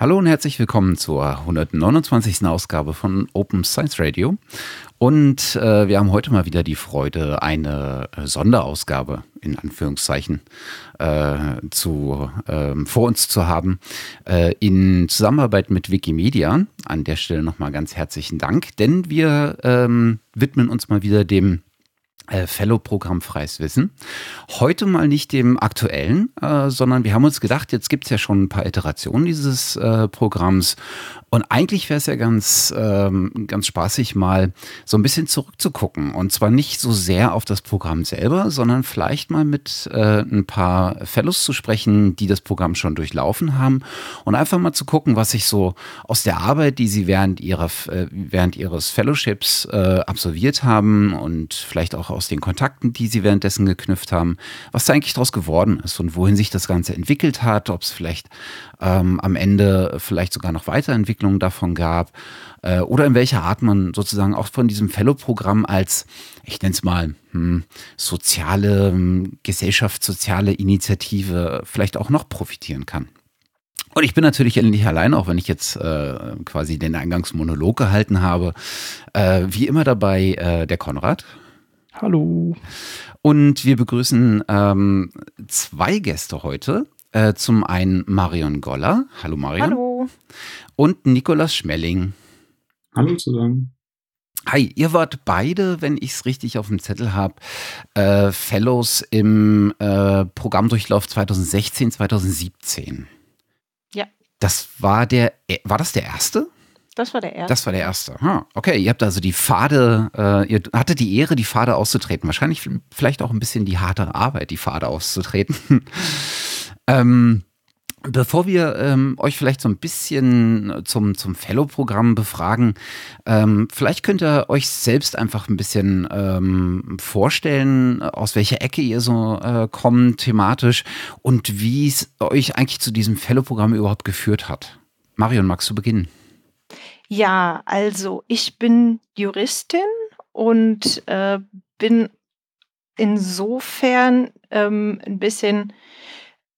Hallo und herzlich willkommen zur 129. Ausgabe von Open Science Radio. Und äh, wir haben heute mal wieder die Freude, eine äh, Sonderausgabe in Anführungszeichen äh, zu, ähm, vor uns zu haben äh, in Zusammenarbeit mit Wikimedia. An der Stelle nochmal ganz herzlichen Dank, denn wir ähm, widmen uns mal wieder dem äh, Fellow-Programm Freies Wissen. Heute mal nicht dem aktuellen, äh, sondern wir haben uns gedacht, jetzt gibt es ja schon ein paar Iterationen dieses äh, Programms und eigentlich wäre es ja ganz, ähm, ganz spaßig, mal so ein bisschen zurückzugucken. Und zwar nicht so sehr auf das Programm selber, sondern vielleicht mal mit äh, ein paar Fellows zu sprechen, die das Programm schon durchlaufen haben. Und einfach mal zu gucken, was sich so aus der Arbeit, die sie während, ihrer, äh, während ihres Fellowships äh, absolviert haben und vielleicht auch aus den Kontakten, die sie währenddessen geknüpft haben, was da eigentlich daraus geworden ist und wohin sich das Ganze entwickelt hat, ob es vielleicht ähm, am Ende vielleicht sogar noch Weiterentwicklungen davon gab äh, oder in welcher Art man sozusagen auch von diesem Fellow-Programm als, ich nenne es mal, hm, soziale, hm, gesellschaftssoziale Initiative vielleicht auch noch profitieren kann. Und ich bin natürlich nicht allein, auch wenn ich jetzt äh, quasi den Eingangsmonolog gehalten habe. Äh, wie immer dabei äh, der Konrad. Hallo. Und wir begrüßen ähm, zwei Gäste heute. Äh, zum einen Marion Goller. Hallo Marion. Hallo. Und Nikolas Schmelling. Hallo zusammen. Hi, ihr wart beide, wenn ich es richtig auf dem Zettel habe, äh, Fellows im äh, Programmdurchlauf 2016, 2017. Ja. Das war der, äh, war das der erste? Das war der erste. Das war der erste. Hm, okay, ihr habt also die Pfade, äh, ihr hattet die Ehre, die Pfade auszutreten. Wahrscheinlich vielleicht auch ein bisschen die harte Arbeit, die Pfade auszutreten. Ähm, Bevor wir ähm, euch vielleicht so ein bisschen zum, zum Fellow-Programm befragen, ähm, vielleicht könnt ihr euch selbst einfach ein bisschen ähm, vorstellen, aus welcher Ecke ihr so äh, kommt thematisch und wie es euch eigentlich zu diesem Fellow-Programm überhaupt geführt hat. Marion, magst du beginnen? Ja, also ich bin Juristin und äh, bin insofern ähm, ein bisschen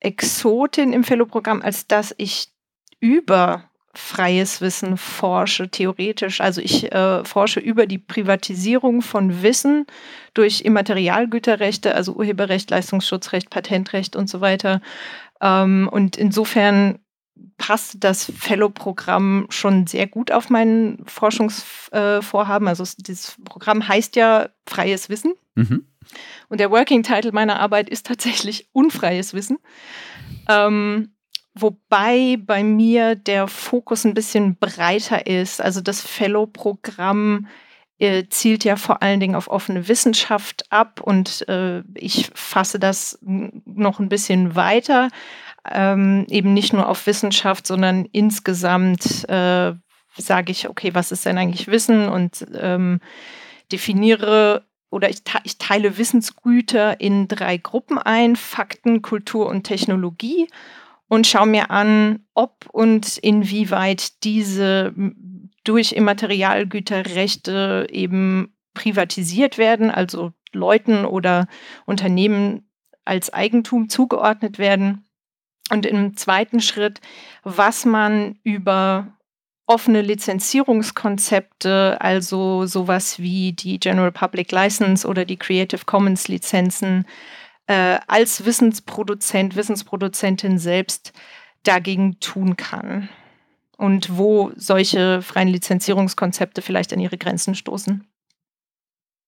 Exotin im Fellow-Programm, als dass ich über freies Wissen forsche, theoretisch. Also ich äh, forsche über die Privatisierung von Wissen durch Immaterialgüterrechte, also Urheberrecht, Leistungsschutzrecht, Patentrecht und so weiter. Ähm, und insofern passt das Fellow-Programm schon sehr gut auf mein Forschungsvorhaben. Äh, also dieses Programm heißt ja freies Wissen. Mhm. Und der Working Title meiner Arbeit ist tatsächlich unfreies Wissen. Ähm, wobei bei mir der Fokus ein bisschen breiter ist. Also das Fellow-Programm äh, zielt ja vor allen Dingen auf offene Wissenschaft ab und äh, ich fasse das noch ein bisschen weiter. Ähm, eben nicht nur auf Wissenschaft, sondern insgesamt äh, sage ich, okay, was ist denn eigentlich Wissen und ähm, definiere oder ich, ich teile Wissensgüter in drei Gruppen ein, Fakten, Kultur und Technologie und schaue mir an, ob und inwieweit diese durch Immaterialgüterrechte eben privatisiert werden, also Leuten oder Unternehmen als Eigentum zugeordnet werden. Und im zweiten Schritt, was man über offene Lizenzierungskonzepte, also sowas wie die General Public License oder die Creative Commons Lizenzen, äh, als Wissensproduzent, Wissensproduzentin selbst dagegen tun kann. Und wo solche freien Lizenzierungskonzepte vielleicht an ihre Grenzen stoßen.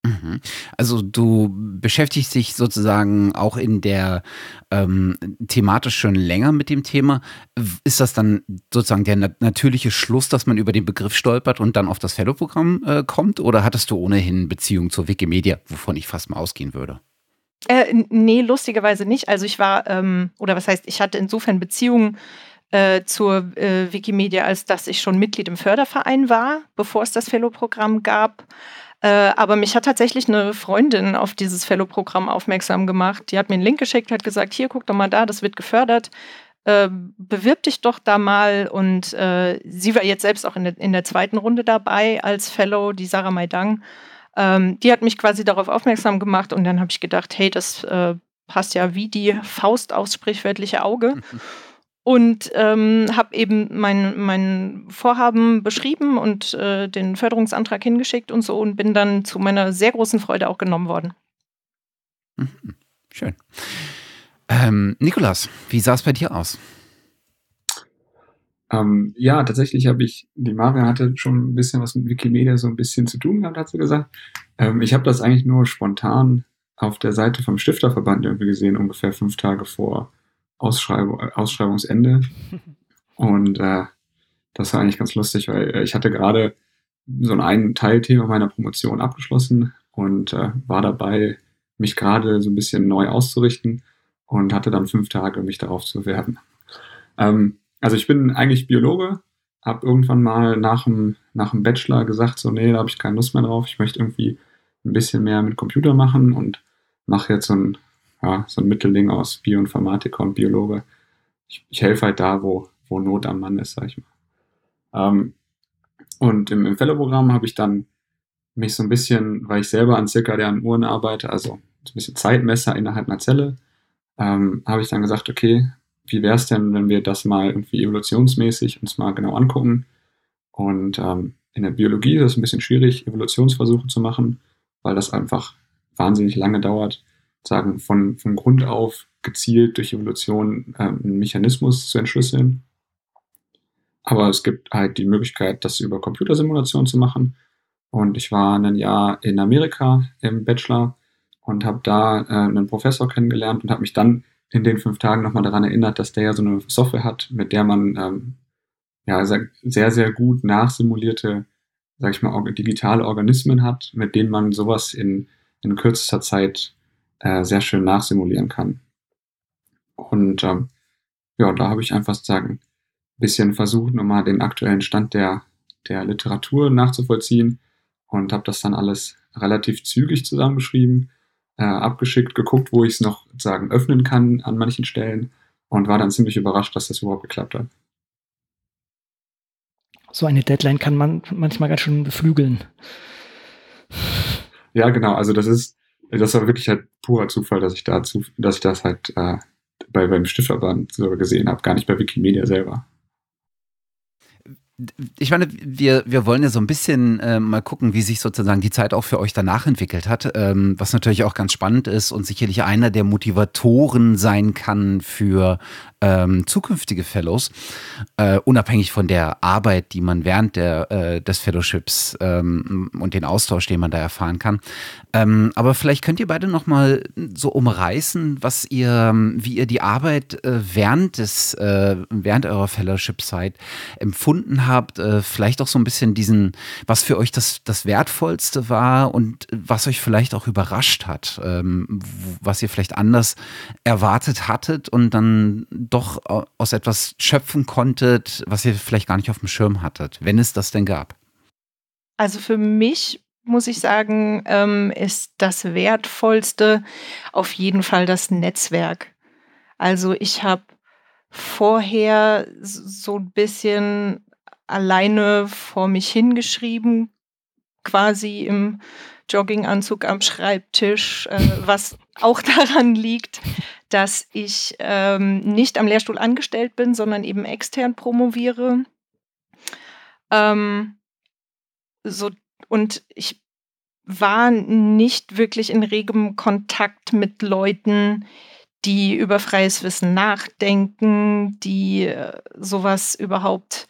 Mhm. Also du beschäftigst dich sozusagen auch in der ähm, thematisch schon länger mit dem Thema. Ist das dann sozusagen der nat natürliche Schluss, dass man über den Begriff stolpert und dann auf das Fellow-Programm äh, kommt? Oder hattest du ohnehin Beziehung zur Wikimedia, wovon ich fast mal ausgehen würde? Äh, nee, lustigerweise nicht. Also ich war, ähm, oder was heißt, ich hatte insofern Beziehungen äh, zur äh, Wikimedia, als dass ich schon Mitglied im Förderverein war, bevor es das Fellow-Programm gab. Äh, aber mich hat tatsächlich eine Freundin auf dieses Fellow-Programm aufmerksam gemacht. Die hat mir einen Link geschickt, hat gesagt, hier, guck doch mal da, das wird gefördert. Äh, bewirb dich doch da mal. Und äh, sie war jetzt selbst auch in der, in der zweiten Runde dabei als Fellow, die Sarah Maidang. Ähm, die hat mich quasi darauf aufmerksam gemacht und dann habe ich gedacht, hey, das äh, passt ja wie die Faust aufs sprichwörtliche Auge. und ähm, habe eben mein, mein Vorhaben beschrieben und äh, den Förderungsantrag hingeschickt und so und bin dann zu meiner sehr großen Freude auch genommen worden. Mhm. Schön. Ähm, Nikolas, wie sah es bei dir aus? Ähm, ja, tatsächlich habe ich, die Maria hatte schon ein bisschen was mit Wikimedia so ein bisschen zu tun gehabt, hat sie gesagt. Ähm, ich habe das eigentlich nur spontan auf der Seite vom Stifterverband irgendwie gesehen, ungefähr fünf Tage vor Ausschreibung, Ausschreibungsende. Und äh, das war eigentlich ganz lustig, weil äh, ich hatte gerade so ein Teilthema meiner Promotion abgeschlossen und äh, war dabei, mich gerade so ein bisschen neu auszurichten und hatte dann fünf Tage, mich darauf zu bewerben. Ähm, also ich bin eigentlich Biologe, habe irgendwann mal nach dem, nach dem Bachelor gesagt, so nee, da habe ich keine Lust mehr drauf, ich möchte irgendwie ein bisschen mehr mit Computer machen und mache jetzt so ein ja, so ein Mittelding aus Bioinformatiker und Biologe. Ich, ich helfe halt da, wo, wo Not am Mann ist, sag ich mal. Ähm, und im, im Fellow-Programm habe ich dann mich so ein bisschen, weil ich selber an zirkadianen Uhren arbeite, also so ein bisschen Zeitmesser innerhalb einer Zelle, ähm, habe ich dann gesagt, okay, wie wäre es denn, wenn wir das mal irgendwie evolutionsmäßig uns mal genau angucken? Und ähm, in der Biologie ist es ein bisschen schwierig, Evolutionsversuche zu machen, weil das einfach wahnsinnig lange dauert sagen, von, von Grund auf gezielt durch Evolution ähm, einen Mechanismus zu entschlüsseln. Aber es gibt halt die Möglichkeit, das über Computersimulation zu machen. Und ich war ein Jahr in Amerika im Bachelor und habe da äh, einen Professor kennengelernt und habe mich dann in den fünf Tagen nochmal daran erinnert, dass der ja so eine Software hat, mit der man ähm, ja sehr, sehr gut nachsimulierte, sag ich mal, digitale Organismen hat, mit denen man sowas in, in kürzester Zeit äh, sehr schön nachsimulieren kann. Und ähm, ja, da habe ich einfach sozusagen ein bisschen versucht, nochmal den aktuellen Stand der, der Literatur nachzuvollziehen und habe das dann alles relativ zügig zusammengeschrieben, äh, abgeschickt, geguckt, wo ich es noch sozusagen öffnen kann an manchen Stellen und war dann ziemlich überrascht, dass das überhaupt geklappt hat. So eine Deadline kann man manchmal ganz schön beflügeln. Ja, genau. Also das ist, das war wirklich halt purer Zufall, dass ich dazu, dass ich das halt äh, bei, beim Stifterband so gesehen habe, gar nicht bei Wikimedia selber ich meine, wir, wir wollen ja so ein bisschen äh, mal gucken, wie sich sozusagen die Zeit auch für euch danach entwickelt hat, ähm, was natürlich auch ganz spannend ist und sicherlich einer der Motivatoren sein kann für ähm, zukünftige Fellows, äh, unabhängig von der Arbeit, die man während der, äh, des Fellowships ähm, und den Austausch, den man da erfahren kann. Ähm, aber vielleicht könnt ihr beide noch mal so umreißen, was ihr, wie ihr die Arbeit äh, während des, äh, während eurer Fellowship-Zeit empfunden habt. Äh, vielleicht auch so ein bisschen diesen, was für euch das, das Wertvollste war und was euch vielleicht auch überrascht hat, ähm, was ihr vielleicht anders erwartet hattet und dann doch aus etwas schöpfen konntet, was ihr vielleicht gar nicht auf dem Schirm hattet, wenn es das denn gab. Also für mich muss ich sagen, ähm, ist das Wertvollste auf jeden Fall das Netzwerk. Also ich habe vorher so ein bisschen alleine vor mich hingeschrieben, quasi im Jogginganzug am Schreibtisch, äh, was auch daran liegt, dass ich ähm, nicht am Lehrstuhl angestellt bin, sondern eben extern promoviere. Ähm, so und ich war nicht wirklich in regem Kontakt mit Leuten, die über freies Wissen nachdenken, die äh, sowas überhaupt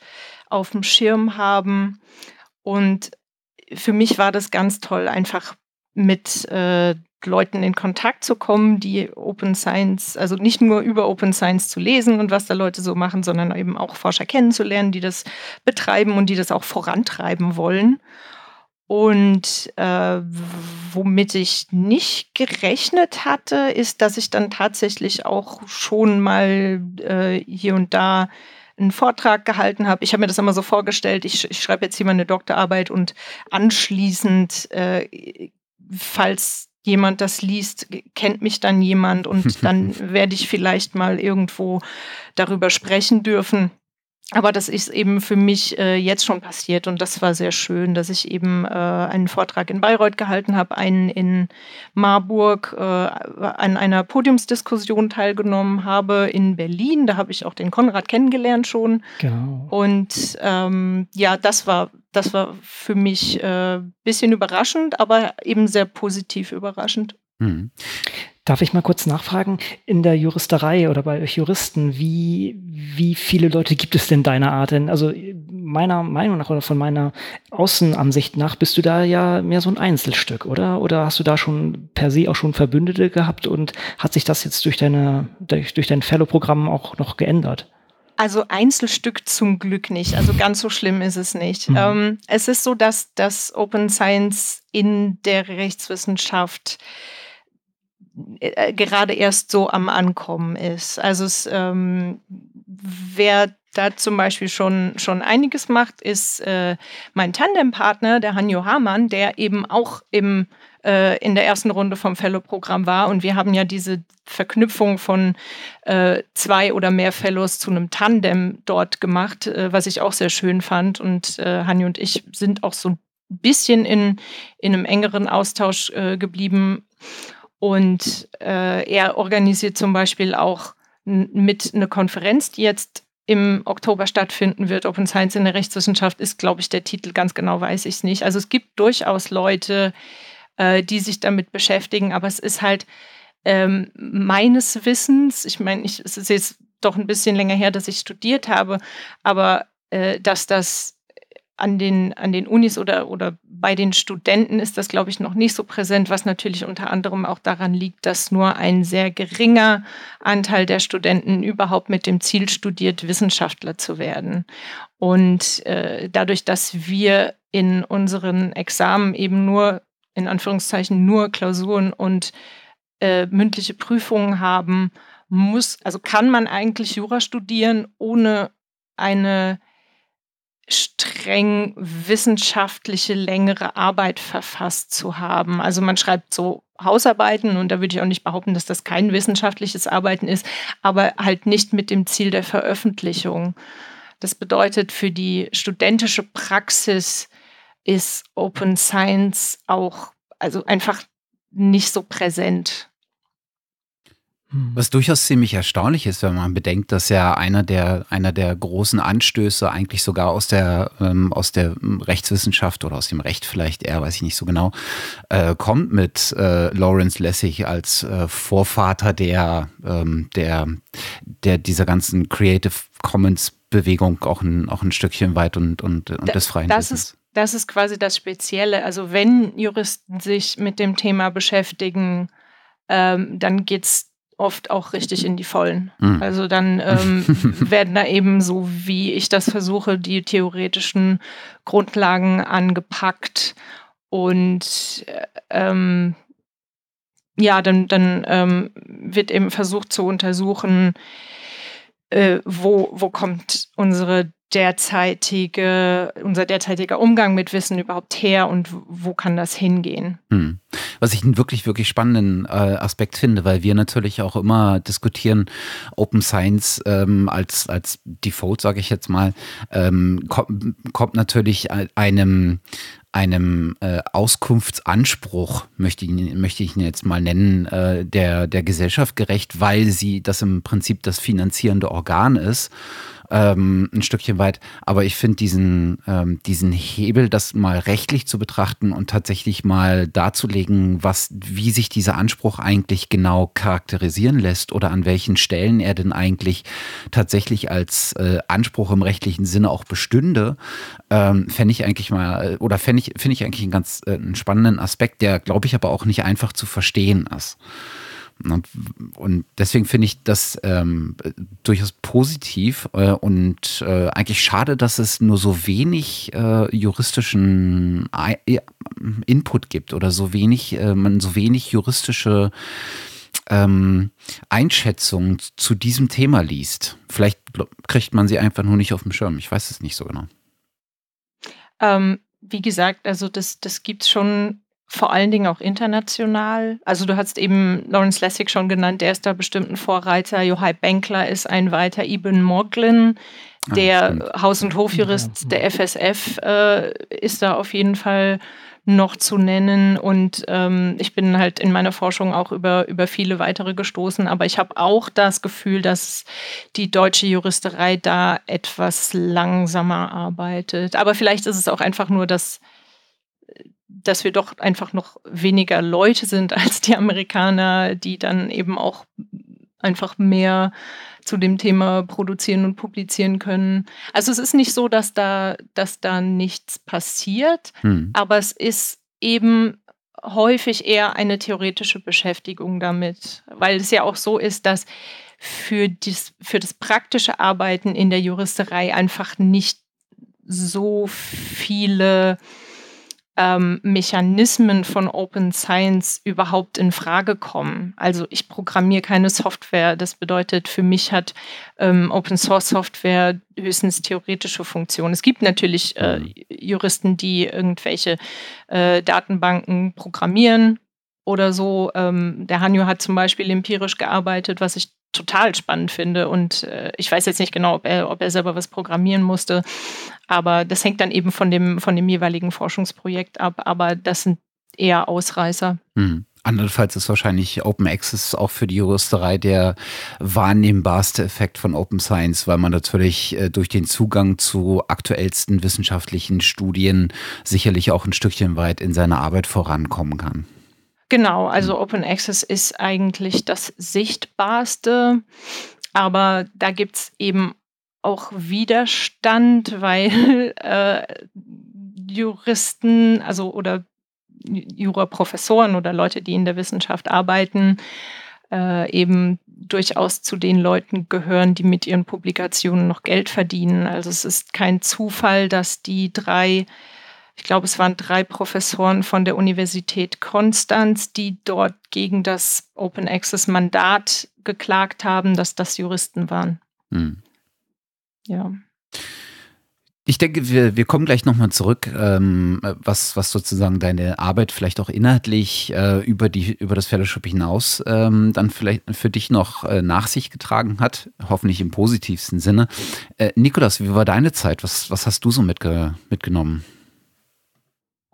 auf dem Schirm haben. Und für mich war das ganz toll, einfach mit äh, Leuten in Kontakt zu kommen, die Open Science, also nicht nur über Open Science zu lesen und was da Leute so machen, sondern eben auch Forscher kennenzulernen, die das betreiben und die das auch vorantreiben wollen. Und äh, womit ich nicht gerechnet hatte, ist, dass ich dann tatsächlich auch schon mal äh, hier und da einen Vortrag gehalten habe. Ich habe mir das immer so vorgestellt, ich, ich schreibe jetzt hier meine Doktorarbeit und anschließend, äh, falls jemand das liest, kennt mich dann jemand und dann werde ich vielleicht mal irgendwo darüber sprechen dürfen. Aber das ist eben für mich äh, jetzt schon passiert und das war sehr schön, dass ich eben äh, einen Vortrag in Bayreuth gehalten habe, einen in Marburg äh, an einer Podiumsdiskussion teilgenommen habe in Berlin. Da habe ich auch den Konrad kennengelernt schon. Genau. Und ähm, ja, das war das war für mich ein äh, bisschen überraschend, aber eben sehr positiv überraschend. Mhm. Darf ich mal kurz nachfragen, in der Juristerei oder bei euch Juristen, wie, wie viele Leute gibt es denn deiner Art? Denn also meiner Meinung nach oder von meiner Außenansicht nach bist du da ja mehr so ein Einzelstück, oder? Oder hast du da schon per se auch schon Verbündete gehabt und hat sich das jetzt durch deine, durch, durch dein Fellow-Programm auch noch geändert? Also Einzelstück zum Glück nicht. Also ganz so schlimm ist es nicht. Mhm. Ähm, es ist so, dass das Open Science in der Rechtswissenschaft gerade erst so am Ankommen ist. Also es, ähm, wer da zum Beispiel schon, schon einiges macht, ist äh, mein Tandempartner, der Hanjo Hamann, der eben auch im, äh, in der ersten Runde vom Fellow-Programm war. Und wir haben ja diese Verknüpfung von äh, zwei oder mehr Fellows zu einem Tandem dort gemacht, äh, was ich auch sehr schön fand. Und äh, Hanjo und ich sind auch so ein bisschen in, in einem engeren Austausch äh, geblieben. Und äh, er organisiert zum Beispiel auch mit einer Konferenz, die jetzt im Oktober stattfinden wird. Open Science in der Rechtswissenschaft ist, glaube ich, der Titel. Ganz genau weiß ich es nicht. Also es gibt durchaus Leute, äh, die sich damit beschäftigen, aber es ist halt ähm, meines Wissens, ich meine, es ist jetzt doch ein bisschen länger her, dass ich studiert habe, aber äh, dass das an den, an den Unis oder, oder bei den Studenten ist das, glaube ich, noch nicht so präsent, was natürlich unter anderem auch daran liegt, dass nur ein sehr geringer Anteil der Studenten überhaupt mit dem Ziel studiert, Wissenschaftler zu werden. Und äh, dadurch, dass wir in unseren Examen eben nur, in Anführungszeichen, nur Klausuren und äh, mündliche Prüfungen haben, muss, also kann man eigentlich Jura studieren, ohne eine streng wissenschaftliche längere Arbeit verfasst zu haben. Also man schreibt so Hausarbeiten und da würde ich auch nicht behaupten, dass das kein wissenschaftliches Arbeiten ist, aber halt nicht mit dem Ziel der Veröffentlichung. Das bedeutet, für die studentische Praxis ist Open Science auch also einfach nicht so präsent. Hm. Was durchaus ziemlich erstaunlich ist, wenn man bedenkt, dass ja einer der, einer der großen Anstöße eigentlich sogar aus der, ähm, aus der Rechtswissenschaft oder aus dem Recht vielleicht eher, weiß ich nicht so genau, äh, kommt mit äh, Lawrence Lessig als äh, Vorvater der, ähm, der, der dieser ganzen Creative Commons Bewegung auch ein, auch ein Stückchen weit und, und, und des freien das Ist, das ist quasi das Spezielle. Also wenn Juristen sich mit dem Thema beschäftigen, ähm, dann geht es oft auch richtig in die Vollen. Mhm. Also dann ähm, werden da eben so, wie ich das versuche, die theoretischen Grundlagen angepackt und äh, ähm, ja, dann, dann ähm, wird eben versucht zu untersuchen, äh, wo, wo kommt unsere derzeitige, unser derzeitiger Umgang mit Wissen überhaupt her und wo kann das hingehen? Hm. Was ich einen wirklich, wirklich spannenden äh, Aspekt finde, weil wir natürlich auch immer diskutieren, Open Science ähm, als, als Default, sage ich jetzt mal, ähm, kommt, kommt natürlich einem, einem äh, Auskunftsanspruch, möchte ich, möchte ich ihn jetzt mal nennen, äh, der, der Gesellschaft gerecht, weil sie das im Prinzip das finanzierende Organ ist ähm, ein Stückchen weit. Aber ich finde diesen, ähm, diesen Hebel, das mal rechtlich zu betrachten und tatsächlich mal darzulegen, was, wie sich dieser Anspruch eigentlich genau charakterisieren lässt oder an welchen Stellen er denn eigentlich tatsächlich als äh, Anspruch im rechtlichen Sinne auch bestünde, ähm, fände ich eigentlich mal, oder fände ich, finde ich eigentlich einen ganz äh, einen spannenden Aspekt, der, glaube ich, aber auch nicht einfach zu verstehen ist. Und deswegen finde ich das ähm, durchaus positiv äh, und äh, eigentlich schade, dass es nur so wenig äh, juristischen I Input gibt oder so wenig, äh, man so wenig juristische ähm, Einschätzungen zu diesem Thema liest. Vielleicht kriegt man sie einfach nur nicht auf dem Schirm. Ich weiß es nicht so genau. Ähm, wie gesagt, also das, das gibt es schon vor allen Dingen auch international. Also du hast eben Lawrence Lessig schon genannt, der ist da bestimmt ein Vorreiter. Johai Benkler ist ein weiter. Ibn Moglin der Haus- und Hofjurist der FSF äh, ist da auf jeden Fall noch zu nennen. Und ähm, ich bin halt in meiner Forschung auch über, über viele weitere gestoßen. Aber ich habe auch das Gefühl, dass die deutsche Juristerei da etwas langsamer arbeitet. Aber vielleicht ist es auch einfach nur, dass, dass wir doch einfach noch weniger Leute sind als die Amerikaner, die dann eben auch einfach mehr zu dem Thema produzieren und publizieren können. Also es ist nicht so, dass da, dass da nichts passiert, hm. aber es ist eben häufig eher eine theoretische Beschäftigung damit, weil es ja auch so ist, dass für, dies, für das praktische Arbeiten in der Juristerei einfach nicht so viele ähm, Mechanismen von Open Science überhaupt in Frage kommen. Also ich programmiere keine Software. Das bedeutet, für mich hat ähm, Open Source Software höchstens theoretische Funktionen. Es gibt natürlich äh, mhm. Juristen, die irgendwelche äh, Datenbanken programmieren oder so. Ähm, der Hanjo hat zum Beispiel empirisch gearbeitet, was ich total spannend finde. Und äh, ich weiß jetzt nicht genau, ob er, ob er selber was programmieren musste, aber das hängt dann eben von dem, von dem jeweiligen Forschungsprojekt ab. Aber das sind eher Ausreißer. Hm. Andernfalls ist wahrscheinlich Open Access auch für die Juristerei der wahrnehmbarste Effekt von Open Science, weil man natürlich äh, durch den Zugang zu aktuellsten wissenschaftlichen Studien sicherlich auch ein Stückchen weit in seiner Arbeit vorankommen kann. Genau, also Open Access ist eigentlich das Sichtbarste, aber da gibt es eben auch Widerstand, weil äh, Juristen, also oder Juraprofessoren oder Leute, die in der Wissenschaft arbeiten, äh, eben durchaus zu den Leuten gehören, die mit ihren Publikationen noch Geld verdienen. Also es ist kein Zufall, dass die drei ich glaube, es waren drei Professoren von der Universität Konstanz, die dort gegen das Open Access Mandat geklagt haben, dass das Juristen waren. Hm. Ja. Ich denke, wir, wir kommen gleich nochmal zurück, ähm, was, was sozusagen deine Arbeit vielleicht auch inhaltlich äh, über, die, über das Fellowship hinaus ähm, dann vielleicht für dich noch äh, nach sich getragen hat, hoffentlich im positivsten Sinne. Äh, Nikolas, wie war deine Zeit? Was, was hast du so mitge mitgenommen?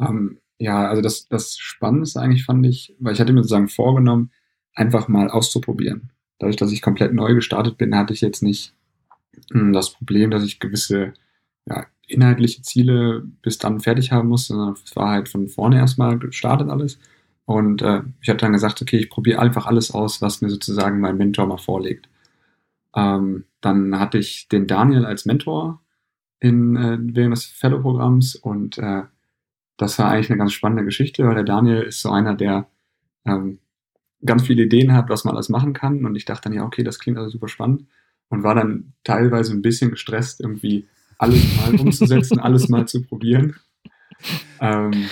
Ähm, ja, also das, das Spannendste eigentlich fand ich, weil ich hatte mir sozusagen vorgenommen, einfach mal auszuprobieren. Dadurch, dass ich komplett neu gestartet bin, hatte ich jetzt nicht hm, das Problem, dass ich gewisse ja, inhaltliche Ziele bis dann fertig haben musste, sondern es war halt von vorne erstmal gestartet alles. Und äh, ich habe dann gesagt, okay, ich probiere einfach alles aus, was mir sozusagen mein Mentor mal vorlegt. Ähm, dann hatte ich den Daniel als Mentor in, äh, während des Fellow-Programms und äh, das war eigentlich eine ganz spannende Geschichte, weil der Daniel ist so einer, der ähm, ganz viele Ideen hat, was man alles machen kann. Und ich dachte dann, ja, okay, das klingt also super spannend. Und war dann teilweise ein bisschen gestresst, irgendwie alles mal umzusetzen, alles mal zu probieren. Ähm,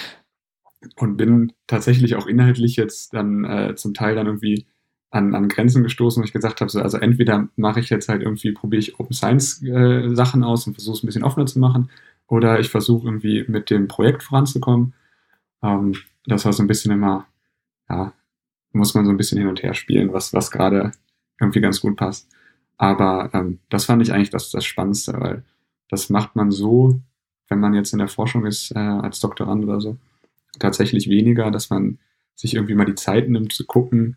und bin tatsächlich auch inhaltlich jetzt dann äh, zum Teil dann irgendwie an, an Grenzen gestoßen, wo ich gesagt habe, so, also entweder mache ich jetzt halt irgendwie, probiere ich Open Science äh, Sachen aus und versuche es ein bisschen offener zu machen, oder ich versuche irgendwie mit dem Projekt voranzukommen. Ähm, das war so ein bisschen immer, ja, muss man so ein bisschen hin und her spielen, was, was gerade irgendwie ganz gut passt. Aber ähm, das fand ich eigentlich das, das Spannendste, weil das macht man so, wenn man jetzt in der Forschung ist, äh, als Doktorand oder so, tatsächlich weniger, dass man sich irgendwie mal die Zeit nimmt zu gucken,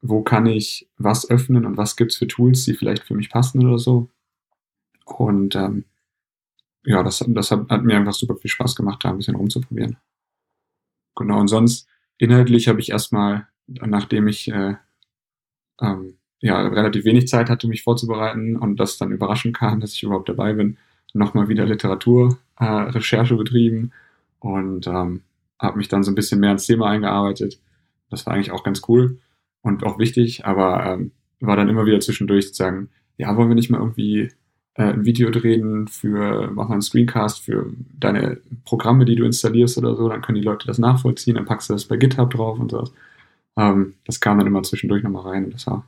wo kann ich was öffnen und was gibt's für Tools, die vielleicht für mich passen oder so. Und ähm, ja, das, das hat, hat, mir einfach super viel Spaß gemacht, da ein bisschen rumzuprobieren. Genau, und sonst inhaltlich habe ich erstmal, nachdem ich äh, ähm, ja, relativ wenig Zeit hatte, mich vorzubereiten und das dann überraschend kam, dass ich überhaupt dabei bin, nochmal wieder Literaturrecherche äh, betrieben und ähm, habe mich dann so ein bisschen mehr ins Thema eingearbeitet. Das war eigentlich auch ganz cool und auch wichtig, aber ähm, war dann immer wieder zwischendurch zu sagen, ja, wollen wir nicht mal irgendwie äh, ein Video drehen für, mach mal einen Screencast für deine Programme, die du installierst oder so, dann können die Leute das nachvollziehen, dann packst du das bei GitHub drauf und sowas. Ähm, das kam dann immer zwischendurch nochmal rein und das war,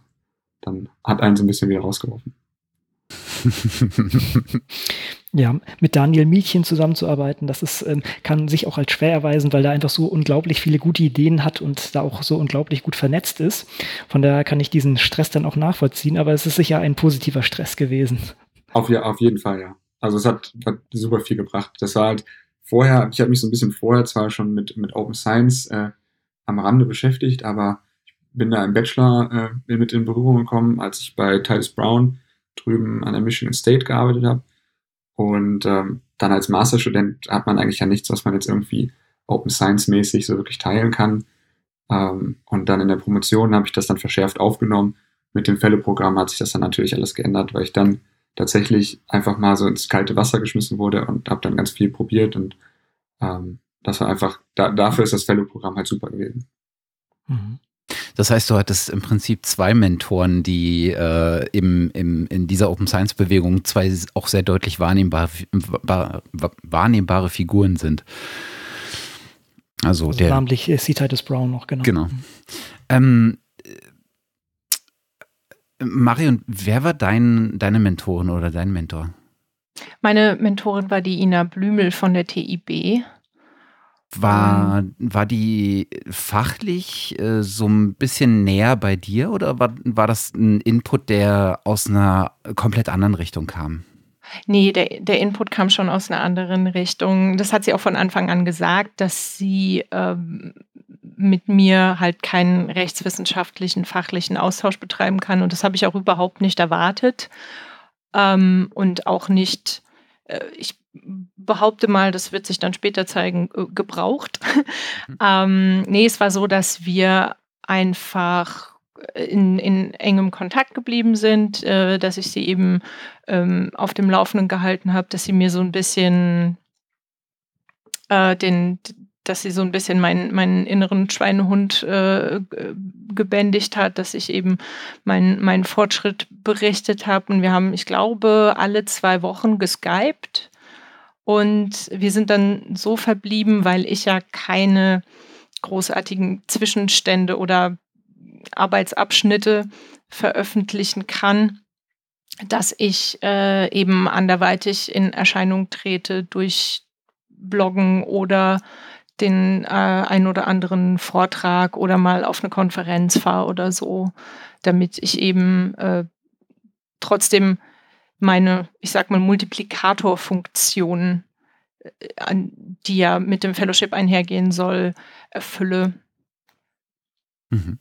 dann hat einen so ein bisschen wieder rausgeworfen. ja, mit Daniel Mietchen zusammenzuarbeiten, das ist, ähm, kann sich auch als schwer erweisen, weil er einfach so unglaublich viele gute Ideen hat und da auch so unglaublich gut vernetzt ist. Von daher kann ich diesen Stress dann auch nachvollziehen, aber es ist sicher ein positiver Stress gewesen. Auf, auf jeden Fall, ja. Also es hat, hat super viel gebracht. Das war halt vorher, ich habe mich so ein bisschen vorher zwar schon mit, mit Open Science äh, am Rande beschäftigt, aber ich bin da im Bachelor äh, mit in Berührung gekommen, als ich bei Titus Brown drüben an der Michigan State gearbeitet habe. Und ähm, dann als Masterstudent hat man eigentlich ja nichts, was man jetzt irgendwie Open Science mäßig so wirklich teilen kann. Ähm, und dann in der Promotion habe ich das dann verschärft aufgenommen. Mit dem Fälle-Programm hat sich das dann natürlich alles geändert, weil ich dann tatsächlich einfach mal so ins kalte Wasser geschmissen wurde und habe dann ganz viel probiert und ähm, das war einfach, da, dafür ist das Fellow-Programm halt super gewesen. Mhm. Das heißt, du hattest im Prinzip zwei Mentoren, die äh, im, im, in dieser Open Science Bewegung zwei auch sehr deutlich wahrnehmbare, wahrnehmbare Figuren sind. Also, also der. Namentlich äh. Titus Brown noch, genau. Genau. Ähm, Marion, wer war dein, deine Mentorin oder dein Mentor? Meine Mentorin war die Ina Blümel von der TIB. War, ähm. war die fachlich äh, so ein bisschen näher bei dir oder war, war das ein Input, der aus einer komplett anderen Richtung kam? Nee, der, der Input kam schon aus einer anderen Richtung. Das hat sie auch von Anfang an gesagt, dass sie ähm, mit mir halt keinen rechtswissenschaftlichen, fachlichen Austausch betreiben kann. Und das habe ich auch überhaupt nicht erwartet. Ähm, und auch nicht, äh, ich behaupte mal, das wird sich dann später zeigen, äh, gebraucht. Mhm. ähm, nee, es war so, dass wir einfach in, in engem Kontakt geblieben sind, äh, dass ich sie eben ähm, auf dem Laufenden gehalten habe, dass sie mir so ein bisschen äh, den, dass sie so ein bisschen meinen, meinen inneren Schweinehund äh, gebändigt hat, dass ich eben meinen, meinen Fortschritt berichtet habe. Und wir haben, ich glaube, alle zwei Wochen geskypt. Und wir sind dann so verblieben, weil ich ja keine großartigen Zwischenstände oder Arbeitsabschnitte veröffentlichen kann, dass ich äh, eben anderweitig in Erscheinung trete durch Bloggen oder den äh, ein oder anderen Vortrag oder mal auf eine Konferenz fahre oder so, damit ich eben äh, trotzdem meine, ich sag mal, Multiplikatorfunktion, äh, die ja mit dem Fellowship einhergehen soll, erfülle. Mhm.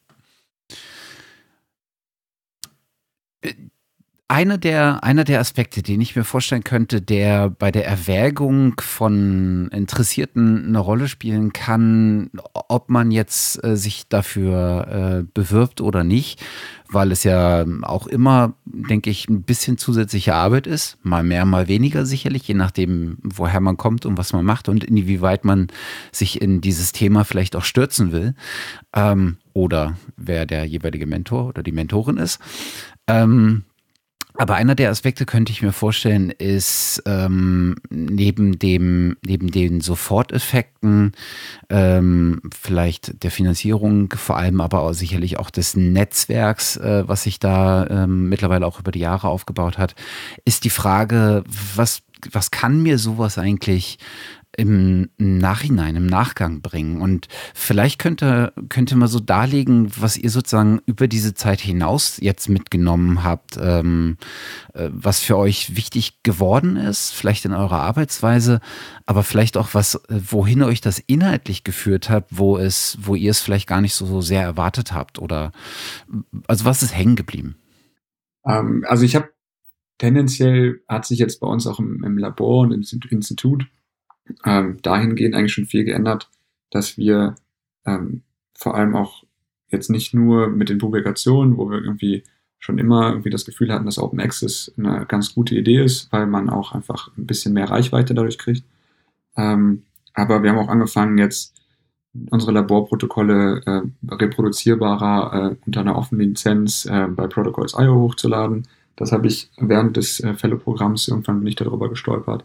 Einer der, einer der Aspekte, den ich mir vorstellen könnte, der bei der Erwägung von Interessierten eine Rolle spielen kann, ob man jetzt äh, sich dafür äh, bewirbt oder nicht, weil es ja auch immer, denke ich, ein bisschen zusätzliche Arbeit ist, mal mehr, mal weniger sicherlich, je nachdem, woher man kommt und was man macht und inwieweit man sich in dieses Thema vielleicht auch stürzen will ähm, oder wer der jeweilige Mentor oder die Mentorin ist. Ähm, aber einer der Aspekte könnte ich mir vorstellen, ist ähm, neben dem, neben den Soforteffekten, ähm, vielleicht der Finanzierung, vor allem aber auch sicherlich auch des Netzwerks, äh, was sich da ähm, mittlerweile auch über die Jahre aufgebaut hat, ist die Frage, was, was kann mir sowas eigentlich im Nachhinein, im Nachgang bringen. Und vielleicht könnte, könnte man so darlegen, was ihr sozusagen über diese Zeit hinaus jetzt mitgenommen habt, ähm, äh, was für euch wichtig geworden ist, vielleicht in eurer Arbeitsweise, aber vielleicht auch was, äh, wohin euch das inhaltlich geführt hat, wo es, wo ihr es vielleicht gar nicht so, so sehr erwartet habt oder also was ist hängen geblieben? Ähm, also ich habe tendenziell hat sich jetzt bei uns auch im, im Labor und im Institut ähm, dahingehend eigentlich schon viel geändert, dass wir ähm, vor allem auch jetzt nicht nur mit den Publikationen, wo wir irgendwie schon immer irgendwie das Gefühl hatten, dass Open Access eine ganz gute Idee ist, weil man auch einfach ein bisschen mehr Reichweite dadurch kriegt. Ähm, aber wir haben auch angefangen, jetzt unsere Laborprotokolle äh, reproduzierbarer äh, unter einer offenen Lizenz äh, bei Protocols.io hochzuladen. Das habe ich während des äh, Fellow-Programms irgendwann bin ich darüber gestolpert.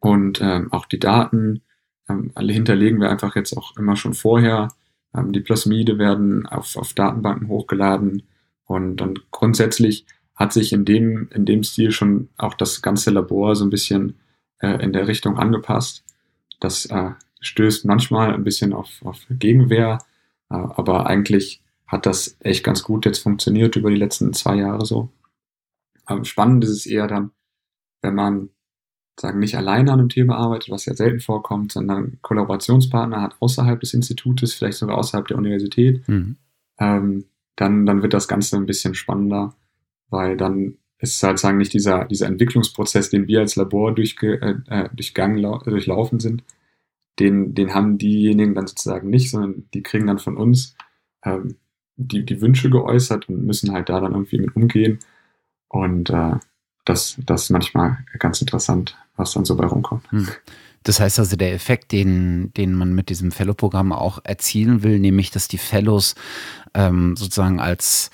Und ähm, auch die Daten, ähm, alle hinterlegen wir einfach jetzt auch immer schon vorher. Ähm, die Plasmide werden auf, auf Datenbanken hochgeladen. Und dann grundsätzlich hat sich in dem, in dem Stil schon auch das ganze Labor so ein bisschen äh, in der Richtung angepasst. Das äh, stößt manchmal ein bisschen auf, auf Gegenwehr, äh, aber eigentlich hat das echt ganz gut jetzt funktioniert über die letzten zwei Jahre so. Ähm, spannend ist es eher dann, wenn man sagen nicht alleine an einem Thema arbeitet, was ja selten vorkommt, sondern Kollaborationspartner hat außerhalb des Institutes, vielleicht sogar außerhalb der Universität, mhm. ähm, dann, dann wird das Ganze ein bisschen spannender, weil dann ist halt sagen nicht dieser, dieser Entwicklungsprozess, den wir als Labor durchge, äh, äh durchgangen, durchlaufen sind, den, den haben diejenigen dann sozusagen nicht, sondern die kriegen dann von uns ähm, die, die Wünsche geäußert und müssen halt da dann irgendwie mit umgehen. Und äh, das, das ist manchmal ganz interessant, was dann so bei rumkommt. Hm. Das heißt also, der Effekt, den, den man mit diesem Fellow-Programm auch erzielen will, nämlich, dass die Fellows ähm, sozusagen als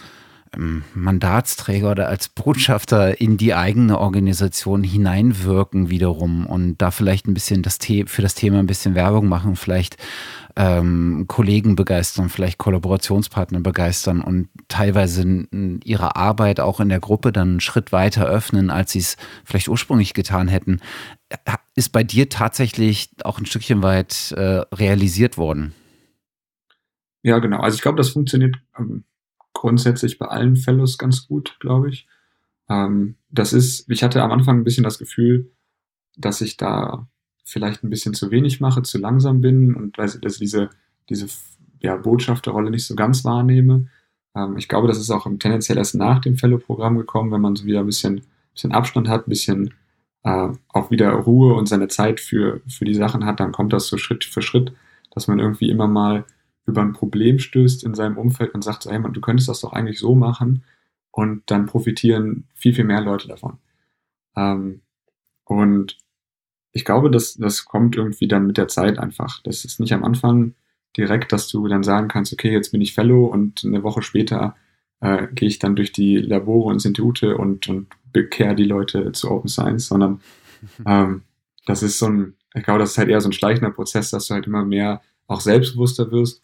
Mandatsträger oder als Botschafter in die eigene Organisation hineinwirken wiederum und da vielleicht ein bisschen das The für das Thema ein bisschen Werbung machen, vielleicht ähm, Kollegen begeistern, vielleicht Kollaborationspartner begeistern und teilweise ihre Arbeit auch in der Gruppe dann einen Schritt weiter öffnen, als sie es vielleicht ursprünglich getan hätten. Ist bei dir tatsächlich auch ein Stückchen weit äh, realisiert worden? Ja, genau. Also ich glaube, das funktioniert ähm, grundsätzlich bei allen Fellows ganz gut, glaube ich. Ähm, das ist, ich hatte am Anfang ein bisschen das Gefühl, dass ich da vielleicht ein bisschen zu wenig mache, zu langsam bin und dass, dass diese, diese ja, Botschafterrolle nicht so ganz wahrnehme. Ähm, ich glaube, das ist auch tendenziell erst nach dem Fellow-Programm gekommen, wenn man so wieder ein bisschen, bisschen Abstand hat, ein bisschen äh, auch wieder Ruhe und seine Zeit für, für die Sachen hat, dann kommt das so Schritt für Schritt, dass man irgendwie immer mal über ein Problem stößt in seinem Umfeld und sagt, so, hey, man, du könntest das doch eigentlich so machen und dann profitieren viel, viel mehr Leute davon. Ähm, und ich glaube, das, das kommt irgendwie dann mit der Zeit einfach. Das ist nicht am Anfang direkt, dass du dann sagen kannst, okay, jetzt bin ich Fellow und eine Woche später äh, gehe ich dann durch die Labore und Institute und, und bekehre die Leute zu Open Science, sondern ähm, das ist so ein, ich glaube, das ist halt eher so ein schleichender Prozess, dass du halt immer mehr auch selbstbewusster wirst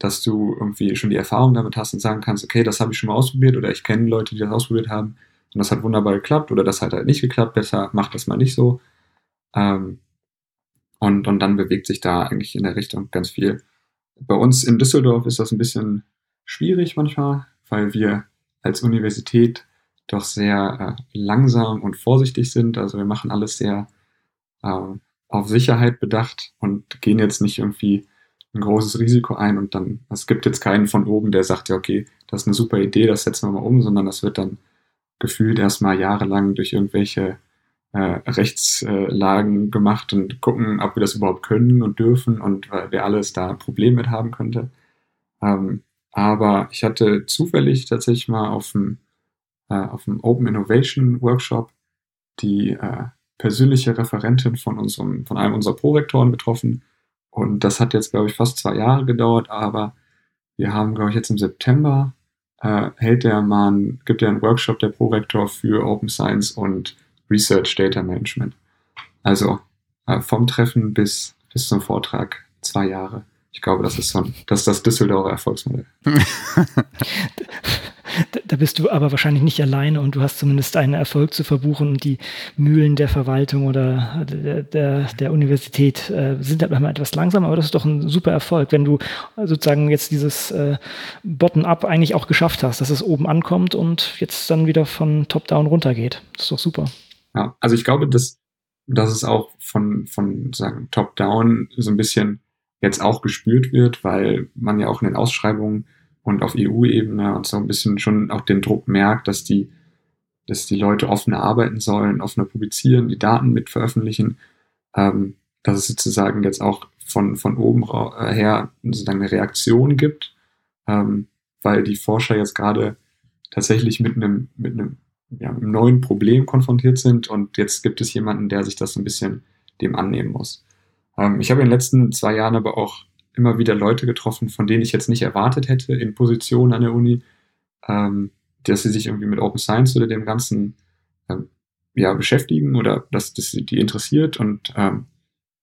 dass du irgendwie schon die Erfahrung damit hast und sagen kannst, okay, das habe ich schon mal ausprobiert oder ich kenne Leute, die das ausprobiert haben und das hat wunderbar geklappt oder das hat halt nicht geklappt, besser mach das mal nicht so. Ähm, und, und dann bewegt sich da eigentlich in der Richtung ganz viel. Bei uns in Düsseldorf ist das ein bisschen schwierig manchmal, weil wir als Universität doch sehr äh, langsam und vorsichtig sind. Also wir machen alles sehr äh, auf Sicherheit bedacht und gehen jetzt nicht irgendwie ein großes Risiko ein und dann, es gibt jetzt keinen von oben, der sagt, ja, okay, das ist eine super Idee, das setzen wir mal um, sondern das wird dann gefühlt erstmal jahrelang durch irgendwelche äh, Rechtslagen gemacht und gucken, ob wir das überhaupt können und dürfen und wer alles da ein Problem mit haben könnte. Ähm, aber ich hatte zufällig tatsächlich mal auf dem, äh, auf dem Open Innovation Workshop die äh, persönliche Referentin von unserem, von einem unserer Prorektoren getroffen, und das hat jetzt, glaube ich, fast zwei Jahre gedauert, aber wir haben, glaube ich, jetzt im September äh, hält der Mann, gibt er einen Workshop der Prorektor für Open Science und Research Data Management. Also äh, vom Treffen bis, bis zum Vortrag zwei Jahre. Ich glaube, das ist so ein, das das Düsseldorfer Erfolgsmodell. Da bist du aber wahrscheinlich nicht alleine und du hast zumindest einen Erfolg zu verbuchen und die Mühlen der Verwaltung oder der, der, der Universität äh, sind halt manchmal etwas langsam, aber das ist doch ein super Erfolg, wenn du sozusagen jetzt dieses äh, Bottom-up eigentlich auch geschafft hast, dass es oben ankommt und jetzt dann wieder von Top-down runtergeht. Das ist doch super. Ja, also ich glaube, dass, dass es auch von, von sagen Top-down so ein bisschen jetzt auch gespürt wird, weil man ja auch in den Ausschreibungen und auf EU-Ebene und so ein bisschen schon auch den Druck merkt, dass die, dass die Leute offener arbeiten sollen, offener publizieren, die Daten mit veröffentlichen, ähm, dass es sozusagen jetzt auch von, von oben äh, her sozusagen eine Reaktion gibt, ähm, weil die Forscher jetzt gerade tatsächlich mit einem, mit einem, ja, neuen Problem konfrontiert sind und jetzt gibt es jemanden, der sich das ein bisschen dem annehmen muss. Ähm, ich habe in den letzten zwei Jahren aber auch immer wieder Leute getroffen, von denen ich jetzt nicht erwartet hätte in Positionen an der Uni, ähm, dass sie sich irgendwie mit Open Science oder dem Ganzen ähm, ja, beschäftigen oder dass das die interessiert. Und ähm,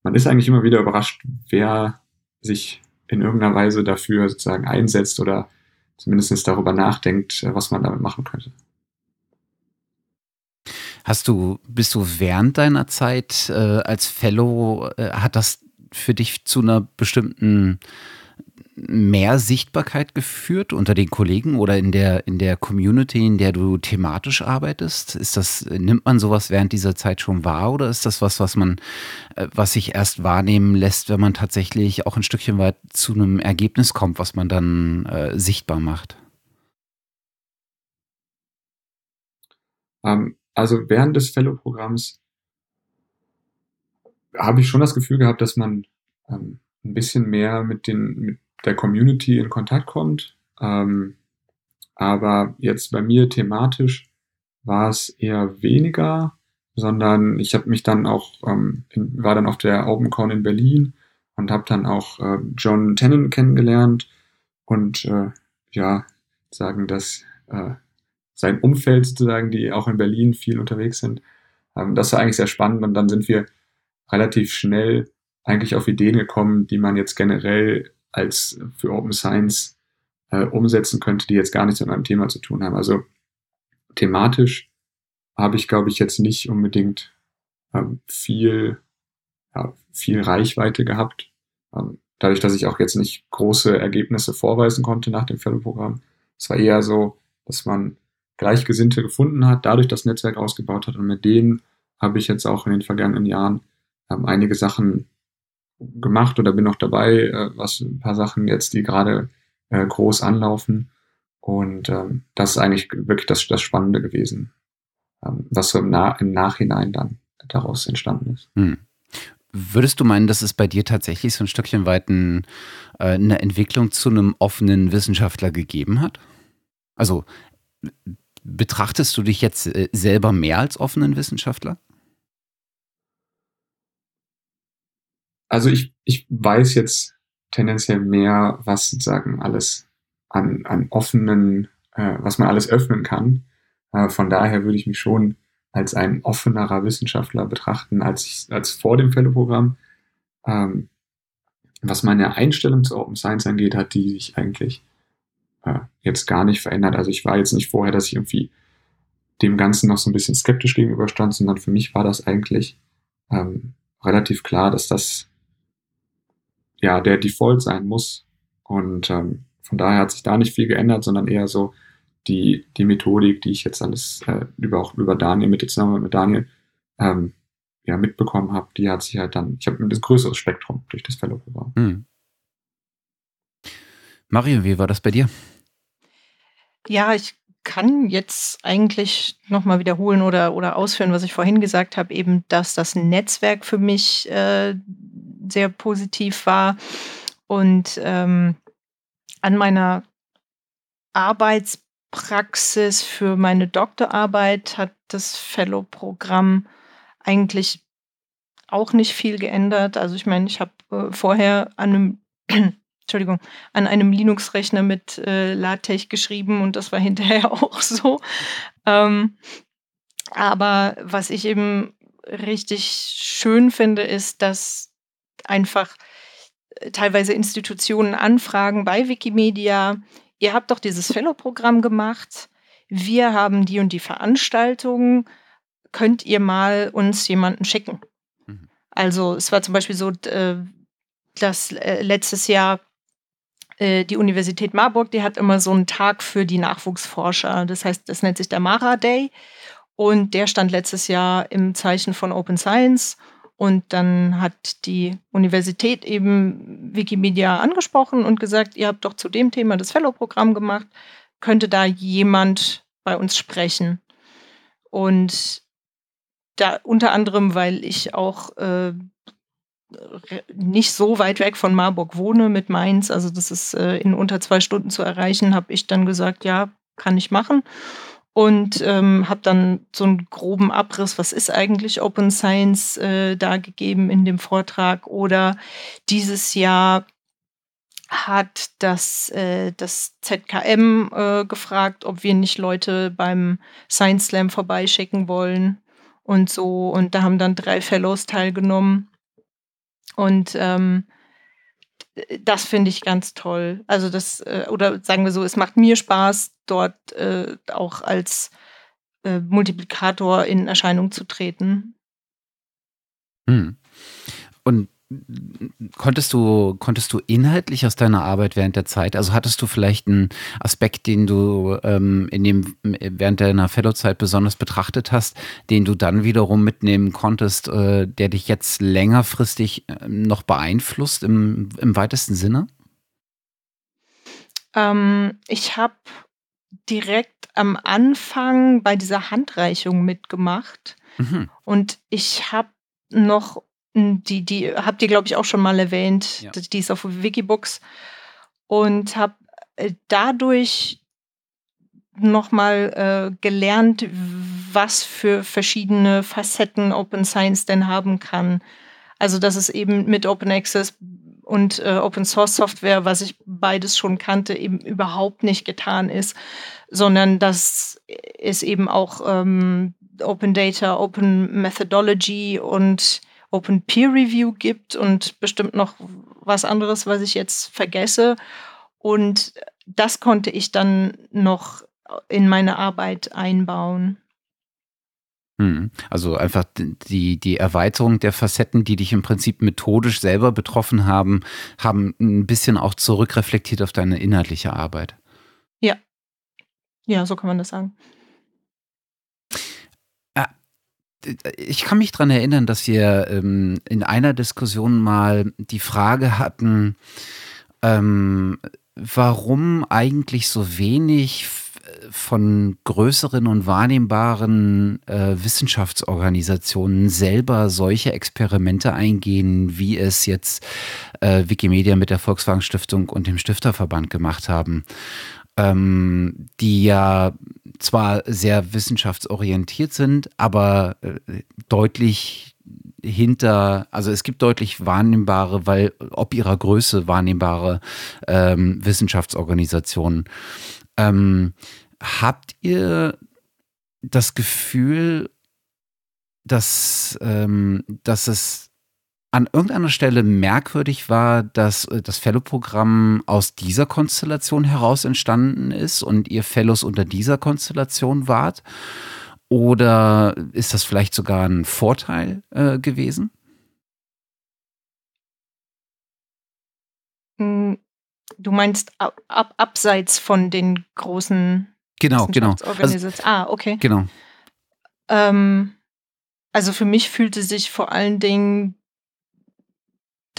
man ist eigentlich immer wieder überrascht, wer sich in irgendeiner Weise dafür sozusagen einsetzt oder zumindest darüber nachdenkt, was man damit machen könnte. Hast du, bist du während deiner Zeit äh, als Fellow, äh, hat das für dich zu einer bestimmten mehr Sichtbarkeit geführt unter den Kollegen oder in der, in der Community, in der du thematisch arbeitest? Ist das, nimmt man sowas während dieser Zeit schon wahr oder ist das was, was man, äh, was sich erst wahrnehmen lässt, wenn man tatsächlich auch ein Stückchen weit zu einem Ergebnis kommt, was man dann äh, sichtbar macht? Ähm, also während des Fellow-Programms habe ich schon das Gefühl gehabt, dass man ähm, ein bisschen mehr mit, den, mit der Community in Kontakt kommt. Ähm, aber jetzt bei mir thematisch war es eher weniger, sondern ich habe mich dann auch, ähm, in, war dann auf der OpenCon in Berlin und habe dann auch äh, John Tennant kennengelernt und äh, ja, sagen, dass äh, sein Umfeld sozusagen, die auch in Berlin viel unterwegs sind. Ähm, das war eigentlich sehr spannend und dann sind wir relativ schnell eigentlich auf Ideen gekommen, die man jetzt generell als für Open Science äh, umsetzen könnte, die jetzt gar nichts mit meinem Thema zu tun haben. Also thematisch habe ich, glaube ich, jetzt nicht unbedingt ähm, viel, ja, viel Reichweite gehabt. Ähm, dadurch, dass ich auch jetzt nicht große Ergebnisse vorweisen konnte nach dem Fellow-Programm. Es war eher so, dass man Gleichgesinnte gefunden hat, dadurch das Netzwerk ausgebaut hat und mit denen habe ich jetzt auch in den vergangenen Jahren ähm, einige Sachen gemacht oder bin noch dabei, äh, was ein paar Sachen jetzt, die gerade äh, groß anlaufen. Und ähm, das ist eigentlich wirklich das, das Spannende gewesen, ähm, was so im, Na im Nachhinein dann daraus entstanden ist. Hm. Würdest du meinen, dass es bei dir tatsächlich so ein Stückchen weit ein, äh, eine Entwicklung zu einem offenen Wissenschaftler gegeben hat? Also betrachtest du dich jetzt äh, selber mehr als offenen Wissenschaftler? Also ich, ich weiß jetzt tendenziell mehr, was sozusagen alles an, an offenen, äh, was man alles öffnen kann. Äh, von daher würde ich mich schon als ein offenerer Wissenschaftler betrachten als, ich, als vor dem Fellow-Programm. Ähm, was meine Einstellung zu Open Science angeht, hat die sich eigentlich äh, jetzt gar nicht verändert. Also ich war jetzt nicht vorher, dass ich irgendwie dem Ganzen noch so ein bisschen skeptisch gegenüberstand, sondern für mich war das eigentlich ähm, relativ klar, dass das ja der Default sein muss. Und ähm, von daher hat sich da nicht viel geändert, sondern eher so die, die Methodik, die ich jetzt alles äh, über auch über Daniel, mit der Zusammenarbeit mit Daniel, ähm, ja, mitbekommen habe, die hat sich halt dann, ich habe ein größeres Spektrum durch das Fellow-Programm. Hm. Mario, wie war das bei dir? Ja, ich kann jetzt eigentlich nochmal wiederholen oder, oder ausführen, was ich vorhin gesagt habe, eben, dass das Netzwerk für mich äh, sehr positiv war. Und ähm, an meiner Arbeitspraxis für meine Doktorarbeit hat das Fellow-Programm eigentlich auch nicht viel geändert. Also ich meine, ich habe äh, vorher an einem Entschuldigung, an einem Linux-Rechner mit äh, LaTeX geschrieben und das war hinterher auch so. Ähm, aber was ich eben richtig schön finde, ist, dass einfach äh, teilweise Institutionen anfragen bei Wikimedia, ihr habt doch dieses Fellow-Programm gemacht, wir haben die und die Veranstaltungen, könnt ihr mal uns jemanden schicken? Mhm. Also es war zum Beispiel so, äh, dass äh, letztes Jahr die Universität Marburg, die hat immer so einen Tag für die Nachwuchsforscher. Das heißt, das nennt sich der Mara Day. Und der stand letztes Jahr im Zeichen von Open Science. Und dann hat die Universität eben Wikimedia angesprochen und gesagt, ihr habt doch zu dem Thema das Fellow-Programm gemacht, könnte da jemand bei uns sprechen? Und da unter anderem, weil ich auch äh, nicht so weit weg von Marburg wohne mit Mainz, also das ist äh, in unter zwei Stunden zu erreichen, habe ich dann gesagt, ja, kann ich machen und ähm, habe dann so einen groben Abriss, was ist eigentlich Open Science, äh, dargegeben in dem Vortrag. Oder dieses Jahr hat das, äh, das ZKM äh, gefragt, ob wir nicht Leute beim Science Slam vorbeischicken wollen und so. Und da haben dann drei Fellows teilgenommen. Und ähm, das finde ich ganz toll. Also das, äh, oder sagen wir so, es macht mir Spaß, dort äh, auch als äh, Multiplikator in Erscheinung zu treten. Hm. Und konntest du, konntest du inhaltlich aus deiner Arbeit während der Zeit, also hattest du vielleicht einen Aspekt, den du ähm, in dem, während deiner Fellow-Zeit besonders betrachtet hast, den du dann wiederum mitnehmen konntest, äh, der dich jetzt längerfristig äh, noch beeinflusst im, im weitesten Sinne? Ähm, ich habe direkt am Anfang bei dieser Handreichung mitgemacht. Mhm. Und ich habe noch die, die habt ihr, glaube ich, auch schon mal erwähnt. Ja. Die ist auf Wikibooks. Und habe äh, dadurch nochmal äh, gelernt, was für verschiedene Facetten Open Science denn haben kann. Also, dass es eben mit Open Access und äh, Open Source Software, was ich beides schon kannte, eben überhaupt nicht getan ist, sondern dass es eben auch ähm, Open Data, Open Methodology und Open Peer Review gibt und bestimmt noch was anderes, was ich jetzt vergesse. Und das konnte ich dann noch in meine Arbeit einbauen. Hm. Also einfach die, die Erweiterung der Facetten, die dich im Prinzip methodisch selber betroffen haben, haben ein bisschen auch zurückreflektiert auf deine inhaltliche Arbeit. Ja. Ja, so kann man das sagen. Ich kann mich daran erinnern, dass wir ähm, in einer Diskussion mal die Frage hatten, ähm, warum eigentlich so wenig von größeren und wahrnehmbaren äh, Wissenschaftsorganisationen selber solche Experimente eingehen, wie es jetzt äh, Wikimedia mit der Volkswagen Stiftung und dem Stifterverband gemacht haben ähm, die ja zwar sehr wissenschaftsorientiert sind, aber äh, deutlich hinter, also es gibt deutlich wahrnehmbare, weil ob ihrer Größe wahrnehmbare ähm, Wissenschaftsorganisationen. Ähm, habt ihr das Gefühl, dass, ähm, dass es an irgendeiner Stelle merkwürdig war, dass äh, das Fellow-Programm aus dieser Konstellation heraus entstanden ist und ihr Fellows unter dieser Konstellation wart? Oder ist das vielleicht sogar ein Vorteil äh, gewesen? Hm, du meinst ab, ab, abseits von den großen genau, genau. Also, ah, okay. Genau. Ähm, also für mich fühlte sich vor allen Dingen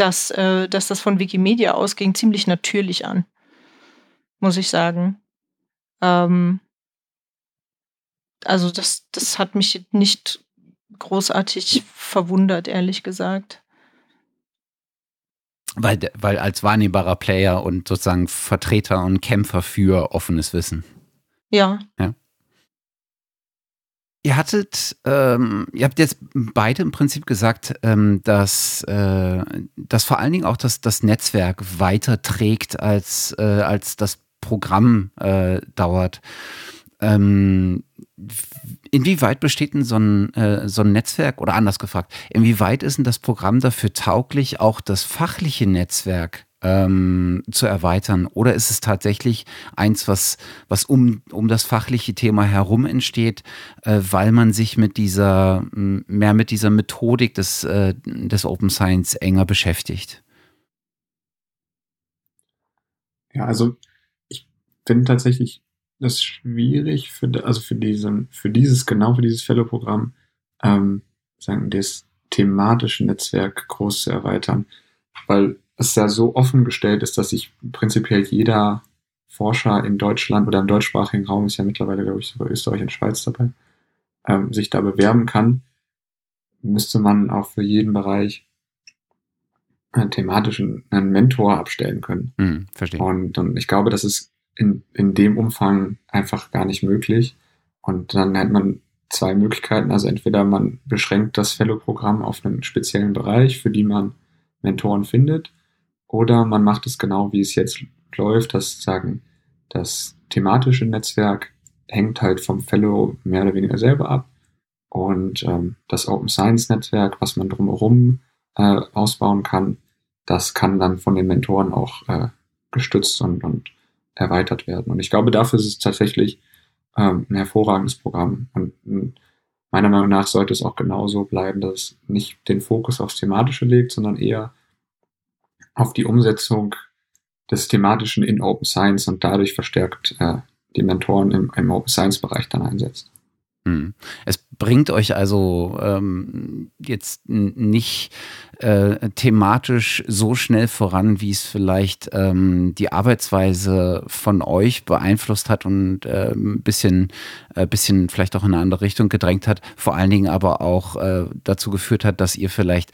dass, äh, dass das von Wikimedia ausging, ziemlich natürlich an, muss ich sagen. Ähm, also das, das hat mich nicht großartig verwundert, ehrlich gesagt. Weil, weil als wahrnehmbarer Player und sozusagen Vertreter und Kämpfer für offenes Wissen. Ja. ja. Ihr hattet, ähm, ihr habt jetzt beide im Prinzip gesagt, ähm, dass, äh, dass vor allen Dingen auch das, das Netzwerk weiter trägt, als, äh, als das Programm äh, dauert. Ähm, inwieweit besteht denn so ein, äh, so ein Netzwerk, oder anders gefragt, inwieweit ist denn das Programm dafür tauglich, auch das fachliche Netzwerk ähm, zu erweitern? Oder ist es tatsächlich eins, was, was um, um das fachliche Thema herum entsteht, äh, weil man sich mit dieser, mehr mit dieser Methodik des, äh, des Open Science enger beschäftigt? Ja, also ich finde tatsächlich das schwierig für, also für diesen, für dieses, genau für dieses Fellow-Programm, ähm, sagen, das thematische Netzwerk groß zu erweitern, weil es ja so offen gestellt ist, dass sich prinzipiell jeder Forscher in Deutschland oder im deutschsprachigen Raum ist ja mittlerweile, glaube ich, sogar Österreich und Schweiz dabei, ähm, sich da bewerben kann, müsste man auch für jeden Bereich einen thematischen einen Mentor abstellen können. Hm, verstehe. Und, und ich glaube, das ist in, in dem Umfang einfach gar nicht möglich. Und dann hat man zwei Möglichkeiten. Also entweder man beschränkt das Fellow-Programm auf einen speziellen Bereich, für die man Mentoren findet, oder man macht es genau, wie es jetzt läuft, dass sagen, das thematische Netzwerk hängt halt vom Fellow mehr oder weniger selber ab. Und ähm, das Open Science Netzwerk, was man drumherum äh, ausbauen kann, das kann dann von den Mentoren auch äh, gestützt und, und erweitert werden. Und ich glaube, dafür ist es tatsächlich ähm, ein hervorragendes Programm. Und, und meiner Meinung nach sollte es auch genauso bleiben, dass es nicht den Fokus aufs Thematische legt, sondern eher auf die Umsetzung des Thematischen in Open Science und dadurch verstärkt äh, die Mentoren im, im Open Science Bereich dann einsetzt. Hm. Es bringt euch also ähm, jetzt nicht äh, thematisch so schnell voran, wie es vielleicht ähm, die Arbeitsweise von euch beeinflusst hat und äh, ein bisschen, äh, bisschen vielleicht auch in eine andere Richtung gedrängt hat. Vor allen Dingen aber auch äh, dazu geführt hat, dass ihr vielleicht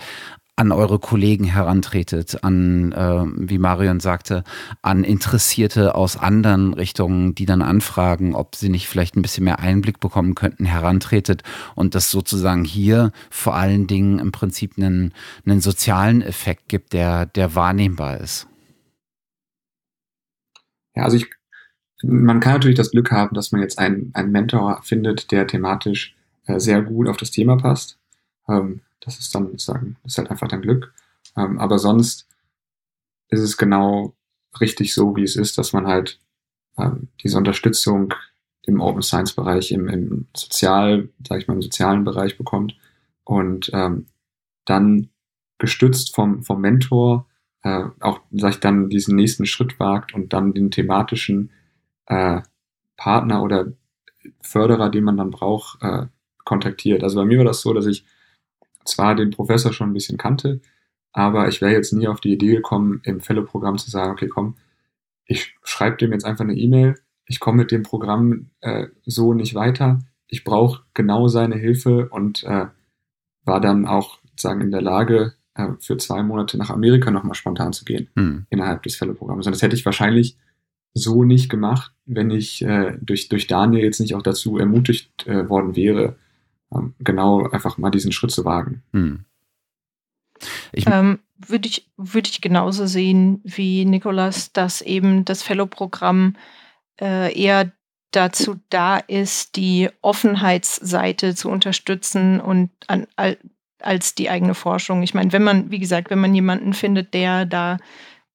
an eure Kollegen herantretet, an, äh, wie Marion sagte, an Interessierte aus anderen Richtungen, die dann anfragen, ob sie nicht vielleicht ein bisschen mehr Einblick bekommen könnten, herantretet und das sozusagen hier vor allen Dingen im Prinzip einen, einen sozialen Effekt gibt, der, der wahrnehmbar ist. Ja, also ich, man kann natürlich das Glück haben, dass man jetzt einen, einen Mentor findet, der thematisch äh, sehr gut auf das Thema passt. Ähm, das ist dann sozusagen, ist halt einfach dein Glück. Ähm, aber sonst ist es genau richtig so, wie es ist, dass man halt ähm, diese Unterstützung im Open Science Bereich, im, im Sozial, sag ich mal, im sozialen Bereich bekommt und ähm, dann gestützt vom, vom Mentor äh, auch, sag ich, dann diesen nächsten Schritt wagt und dann den thematischen äh, Partner oder Förderer, den man dann braucht, äh, kontaktiert. Also bei mir war das so, dass ich zwar den Professor schon ein bisschen kannte, aber ich wäre jetzt nie auf die Idee gekommen, im Fellow-Programm zu sagen, okay, komm, ich schreibe dem jetzt einfach eine E-Mail, ich komme mit dem Programm äh, so nicht weiter, ich brauche genau seine Hilfe und äh, war dann auch sozusagen in der Lage, äh, für zwei Monate nach Amerika nochmal spontan zu gehen hm. innerhalb des Fellow-Programms. Und das hätte ich wahrscheinlich so nicht gemacht, wenn ich äh, durch, durch Daniel jetzt nicht auch dazu ermutigt äh, worden wäre, genau einfach mal diesen Schritt zu wagen. Hm. Ähm, würde ich, würde ich genauso sehen wie Nikolas, dass eben das Fellow-Programm äh, eher dazu da ist, die Offenheitsseite zu unterstützen und an, als die eigene Forschung. Ich meine, wenn man, wie gesagt, wenn man jemanden findet, der da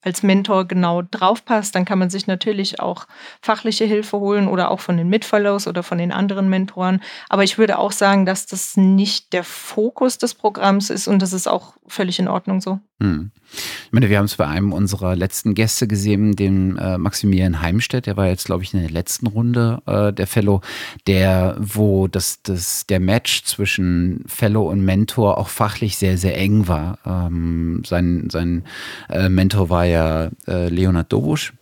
als Mentor genau draufpasst, dann kann man sich natürlich auch fachliche Hilfe holen oder auch von den Mitfellows oder von den anderen Mentoren. Aber ich würde auch sagen, dass das nicht der Fokus des Programms ist und das ist auch völlig in Ordnung so. Hm. Ich meine, wir haben es bei einem unserer letzten Gäste gesehen, dem äh, Maximilian Heimstedt, der war jetzt, glaube ich, in der letzten Runde äh, der Fellow, der, wo das, das, der Match zwischen Fellow und Mentor auch fachlich sehr, sehr eng war. Ähm, sein sein äh, Mentor war ja äh, Leonard Dobusch.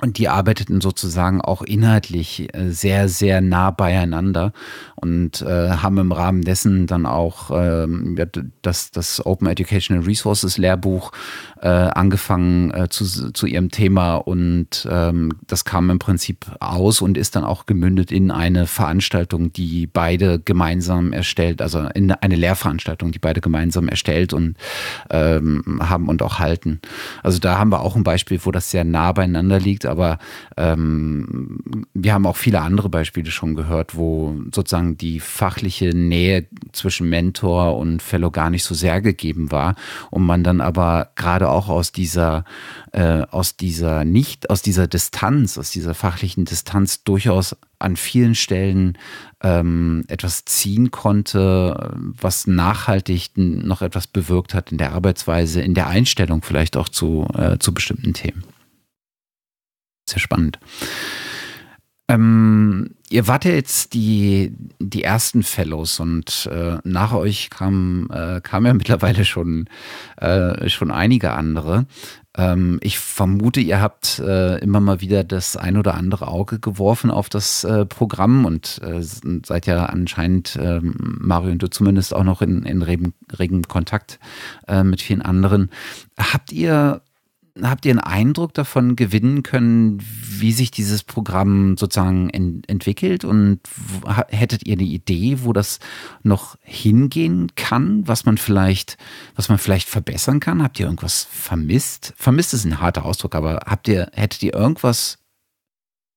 Und die arbeiteten sozusagen auch inhaltlich äh, sehr, sehr nah beieinander und äh, haben im Rahmen dessen dann auch ähm, das, das Open Educational Resources Lehrbuch äh, angefangen äh, zu, zu ihrem Thema und ähm, das kam im Prinzip aus und ist dann auch gemündet in eine Veranstaltung, die beide gemeinsam erstellt, also in eine Lehrveranstaltung, die beide gemeinsam erstellt und ähm, haben und auch halten. Also da haben wir auch ein Beispiel, wo das sehr nah beieinander liegt, aber ähm, wir haben auch viele andere Beispiele schon gehört, wo sozusagen die fachliche Nähe zwischen Mentor und Fellow gar nicht so sehr gegeben war und man dann aber gerade auch aus dieser, äh, aus dieser nicht, aus dieser Distanz, aus dieser fachlichen Distanz durchaus an vielen Stellen ähm, etwas ziehen konnte, was nachhaltig noch etwas bewirkt hat in der Arbeitsweise, in der Einstellung vielleicht auch zu, äh, zu bestimmten Themen. Sehr spannend. Ähm, ihr wart ja jetzt die, die ersten Fellows und äh, nach euch kamen äh, kam ja mittlerweile schon, äh, schon einige andere. Ähm, ich vermute, ihr habt äh, immer mal wieder das ein oder andere Auge geworfen auf das äh, Programm und äh, seid ja anscheinend, ähm, Mario und du zumindest, auch noch in, in regen, regen Kontakt mit vielen anderen. Habt ihr habt ihr einen Eindruck davon gewinnen können, wie sich dieses Programm sozusagen ent entwickelt? Und hättet ihr eine Idee, wo das noch hingehen kann, was man vielleicht, was man vielleicht verbessern kann? Habt ihr irgendwas vermisst? Vermisst ist ein harter Ausdruck, aber habt ihr, hättet ihr irgendwas,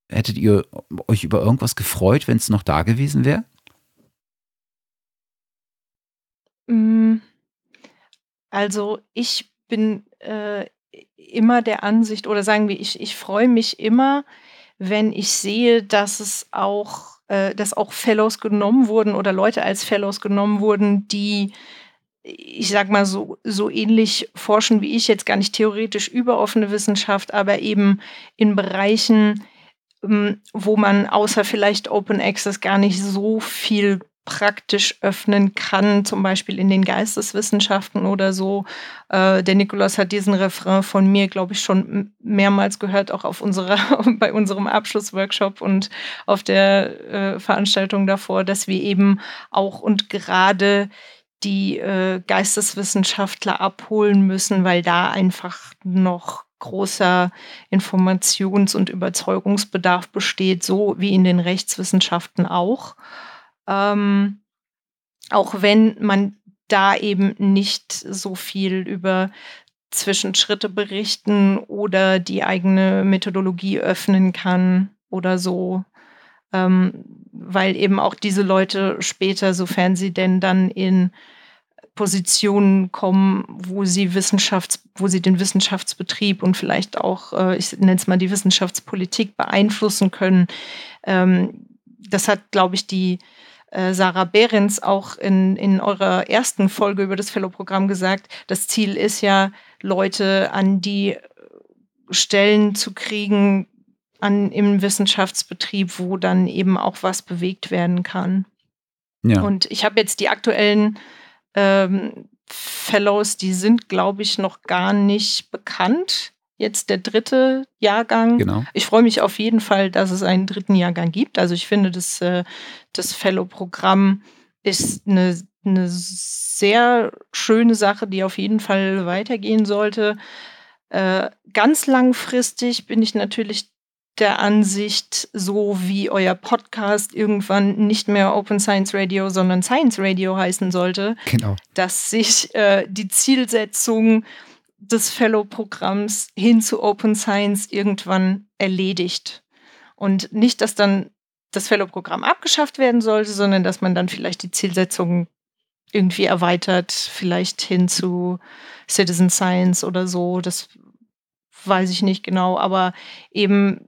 hättet ihr euch über irgendwas gefreut, wenn es noch da gewesen wäre? Mm, also ich bin äh, immer der Ansicht oder sagen wir, ich, ich freue mich immer, wenn ich sehe, dass es auch, äh, dass auch Fellows genommen wurden oder Leute als Fellows genommen wurden, die ich sag mal so, so ähnlich forschen wie ich, jetzt gar nicht theoretisch über offene Wissenschaft, aber eben in Bereichen, ähm, wo man außer vielleicht Open Access gar nicht so viel praktisch öffnen kann, zum Beispiel in den Geisteswissenschaften oder so. Äh, der Nikolaus hat diesen Refrain von mir, glaube ich, schon mehrmals gehört, auch auf unserer, bei unserem Abschlussworkshop und auf der äh, Veranstaltung davor, dass wir eben auch und gerade die äh, Geisteswissenschaftler abholen müssen, weil da einfach noch großer Informations- und Überzeugungsbedarf besteht, so wie in den Rechtswissenschaften auch. Ähm, auch wenn man da eben nicht so viel über Zwischenschritte berichten oder die eigene Methodologie öffnen kann oder so, ähm, weil eben auch diese Leute später, sofern sie denn dann in Positionen kommen, wo sie Wissenschafts, wo sie den Wissenschaftsbetrieb und vielleicht auch, äh, ich nenne es mal die Wissenschaftspolitik beeinflussen können. Ähm, das hat, glaube ich, die äh, Sarah Behrens auch in, in eurer ersten Folge über das Fellow-Programm gesagt. Das Ziel ist ja, Leute an die Stellen zu kriegen, an, im Wissenschaftsbetrieb, wo dann eben auch was bewegt werden kann. Ja. Und ich habe jetzt die aktuellen ähm, Fellows, die sind, glaube ich, noch gar nicht bekannt. Jetzt der dritte Jahrgang. Genau. Ich freue mich auf jeden Fall, dass es einen dritten Jahrgang gibt. Also ich finde, das, äh, das Fellow-Programm ist eine, eine sehr schöne Sache, die auf jeden Fall weitergehen sollte. Äh, ganz langfristig bin ich natürlich der Ansicht, so wie euer Podcast irgendwann nicht mehr Open Science Radio, sondern Science Radio heißen sollte, genau. dass sich äh, die Zielsetzung des Fellow-Programms hin zu Open Science irgendwann erledigt. Und nicht, dass dann das Fellow-Programm abgeschafft werden sollte, sondern dass man dann vielleicht die Zielsetzung irgendwie erweitert, vielleicht hin zu Citizen Science oder so. Das weiß ich nicht genau, aber eben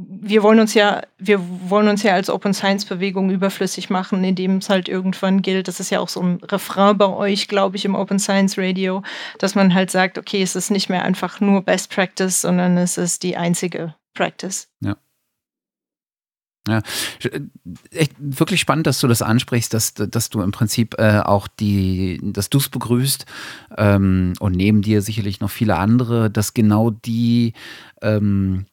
wir wollen uns ja, wir wollen uns ja als Open Science Bewegung überflüssig machen, indem es halt irgendwann gilt. Das ist ja auch so ein Refrain bei euch, glaube ich, im Open Science Radio, dass man halt sagt, okay, es ist nicht mehr einfach nur Best Practice, sondern es ist die einzige Practice. Ja. Ja, echt wirklich spannend, dass du das ansprichst, dass, dass du im Prinzip äh, auch die, dass du es begrüßt ähm, und neben dir sicherlich noch viele andere, dass genau die ähm,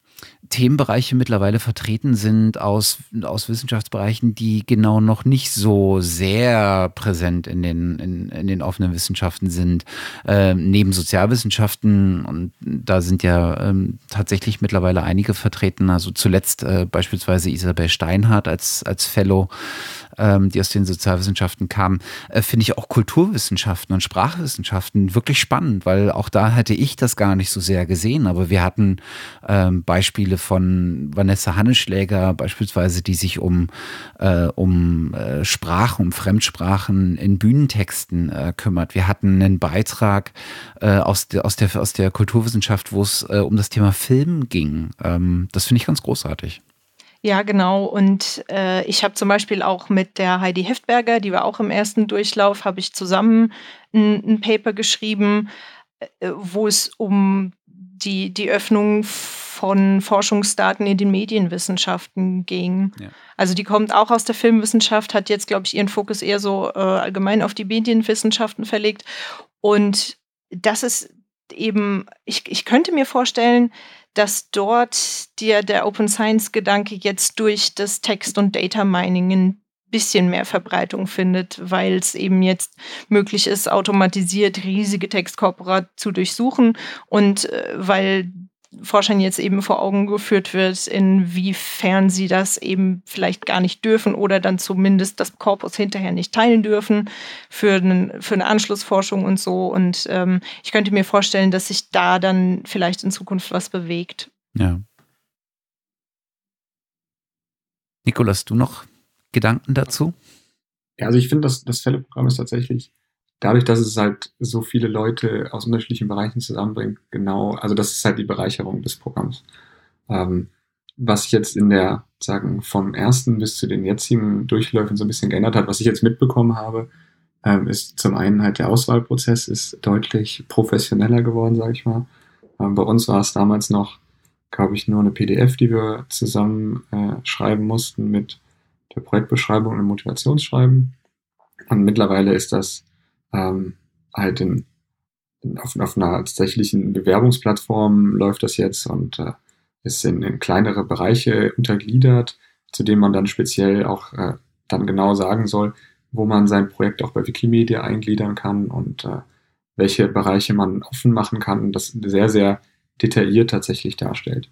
Themenbereiche mittlerweile vertreten sind aus, aus Wissenschaftsbereichen, die genau noch nicht so sehr präsent in den, in, in den offenen Wissenschaften sind. Äh, neben Sozialwissenschaften, und da sind ja ähm, tatsächlich mittlerweile einige vertreten, also zuletzt äh, beispielsweise Isabel Steinhardt als, als Fellow ähm, die aus den Sozialwissenschaften kamen, äh, finde ich auch Kulturwissenschaften und Sprachwissenschaften wirklich spannend, weil auch da hätte ich das gar nicht so sehr gesehen. Aber wir hatten ähm, Beispiele von Vanessa Hanneschläger beispielsweise, die sich um, äh, um äh, Sprachen, um Fremdsprachen in Bühnentexten äh, kümmert. Wir hatten einen Beitrag äh, aus, der, aus, der, aus der Kulturwissenschaft, wo es äh, um das Thema Film ging. Ähm, das finde ich ganz großartig. Ja, genau. Und äh, ich habe zum Beispiel auch mit der Heidi Heftberger, die war auch im ersten Durchlauf, habe ich zusammen ein, ein Paper geschrieben, äh, wo es um die, die Öffnung von Forschungsdaten in den Medienwissenschaften ging. Ja. Also die kommt auch aus der Filmwissenschaft, hat jetzt, glaube ich, ihren Fokus eher so äh, allgemein auf die Medienwissenschaften verlegt. Und das ist eben, ich, ich könnte mir vorstellen, dass dort dir der Open Science Gedanke jetzt durch das Text- und Data Mining ein bisschen mehr Verbreitung findet, weil es eben jetzt möglich ist, automatisiert riesige Textkorpora zu durchsuchen und äh, weil Forschern jetzt eben vor Augen geführt wird, inwiefern sie das eben vielleicht gar nicht dürfen oder dann zumindest das Korpus hinterher nicht teilen dürfen für, einen, für eine Anschlussforschung und so. Und ähm, ich könnte mir vorstellen, dass sich da dann vielleicht in Zukunft was bewegt. Ja. Nikolas, du noch Gedanken dazu? Ja, also ich finde, das, das Fälle-Programm ist tatsächlich dadurch, dass es halt so viele Leute aus unterschiedlichen Bereichen zusammenbringt, genau, also das ist halt die Bereicherung des Programms. Ähm, was sich jetzt in der, sagen, vom ersten bis zu den jetzigen Durchläufen so ein bisschen geändert hat, was ich jetzt mitbekommen habe, ähm, ist zum einen halt der Auswahlprozess ist deutlich professioneller geworden, sage ich mal. Ähm, bei uns war es damals noch, glaube ich, nur eine PDF, die wir zusammen äh, schreiben mussten mit der Projektbeschreibung und Motivationsschreiben. Und mittlerweile ist das ähm, halt in, in, auf, auf, einer tatsächlichen Bewerbungsplattform läuft das jetzt und äh, ist in, in, kleinere Bereiche untergliedert, zu denen man dann speziell auch äh, dann genau sagen soll, wo man sein Projekt auch bei Wikimedia eingliedern kann und äh, welche Bereiche man offen machen kann und das sehr, sehr detailliert tatsächlich darstellt.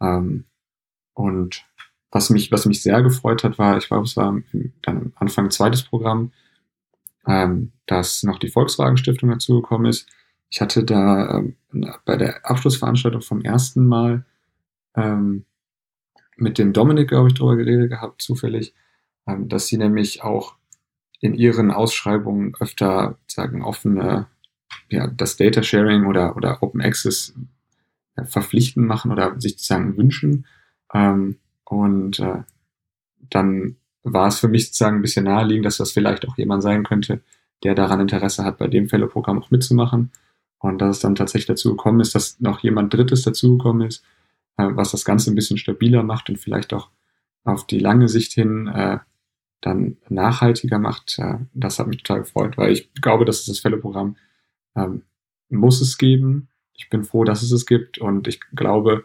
Ähm, und was mich, was mich sehr gefreut hat, war, ich glaube, es war dann Anfang zweites Programm, ähm, dass noch die Volkswagen Stiftung dazugekommen ist. Ich hatte da ähm, bei der Abschlussveranstaltung vom ersten Mal ähm, mit dem Dominik, glaube ich, darüber geredet gehabt, zufällig, ähm, dass sie nämlich auch in ihren Ausschreibungen öfter sagen offene, ja, das Data Sharing oder, oder Open Access ja, verpflichten machen oder sich sozusagen wünschen. Ähm, und äh, dann war es für mich sozusagen ein bisschen naheliegend, dass das vielleicht auch jemand sein könnte, der daran Interesse hat, bei dem Fellow-Programm auch mitzumachen. Und dass es dann tatsächlich dazu gekommen ist, dass noch jemand Drittes dazugekommen ist, äh, was das Ganze ein bisschen stabiler macht und vielleicht auch auf die lange Sicht hin äh, dann nachhaltiger macht. Äh, das hat mich total gefreut, weil ich glaube, dass es das Fellow-Programm ähm, muss es geben. Ich bin froh, dass es es gibt und ich glaube,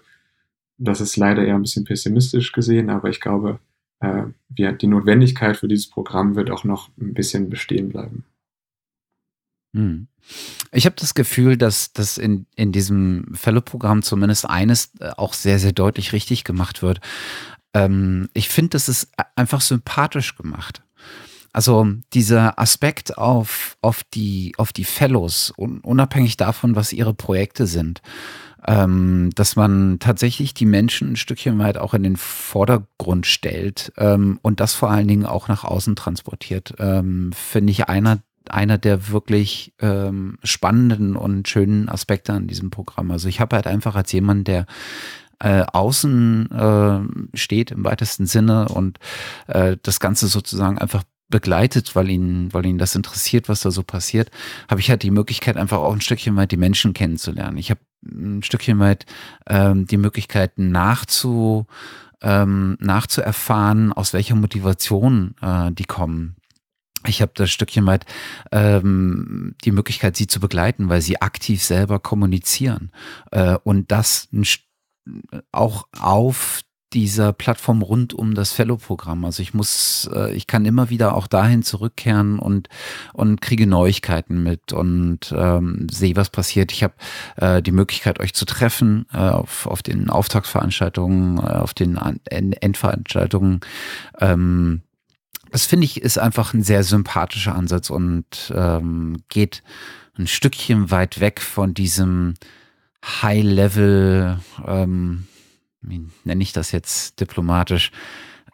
das ist leider eher ein bisschen pessimistisch gesehen, aber ich glaube, äh, wir, die Notwendigkeit für dieses Programm wird auch noch ein bisschen bestehen bleiben. Hm. Ich habe das Gefühl, dass, dass in, in diesem Fellow-Programm zumindest eines äh, auch sehr, sehr deutlich richtig gemacht wird. Ähm, ich finde, das ist einfach sympathisch gemacht. Also dieser Aspekt auf, auf, die, auf die Fellows, unabhängig davon, was ihre Projekte sind, ähm, dass man tatsächlich die Menschen ein Stückchen weit auch in den Vordergrund stellt ähm, und das vor allen Dingen auch nach außen transportiert, ähm, finde ich einer einer der wirklich ähm, spannenden und schönen Aspekte an diesem Programm. Also ich habe halt einfach als jemand, der äh, außen äh, steht im weitesten Sinne und äh, das Ganze sozusagen einfach begleitet, weil ihn, weil ihn das interessiert, was da so passiert, habe ich halt die Möglichkeit, einfach auch ein Stückchen weit die Menschen kennenzulernen. Ich habe ein Stückchen weit ähm, die Möglichkeit nachzu, ähm, nachzuerfahren, aus welcher Motivation äh, die kommen. Ich habe das Stückchen weit ähm, die Möglichkeit, sie zu begleiten, weil sie aktiv selber kommunizieren äh, und das auch auf dieser Plattform rund um das Fellow-Programm. Also ich muss, äh, ich kann immer wieder auch dahin zurückkehren und und kriege Neuigkeiten mit und ähm, sehe, was passiert. Ich habe äh, die Möglichkeit, euch zu treffen äh, auf, auf den Auftragsveranstaltungen, äh, auf den Endveranstaltungen. Ähm, das finde ich ist einfach ein sehr sympathischer Ansatz und ähm, geht ein Stückchen weit weg von diesem High-Level ähm, wie nenne ich das jetzt diplomatisch,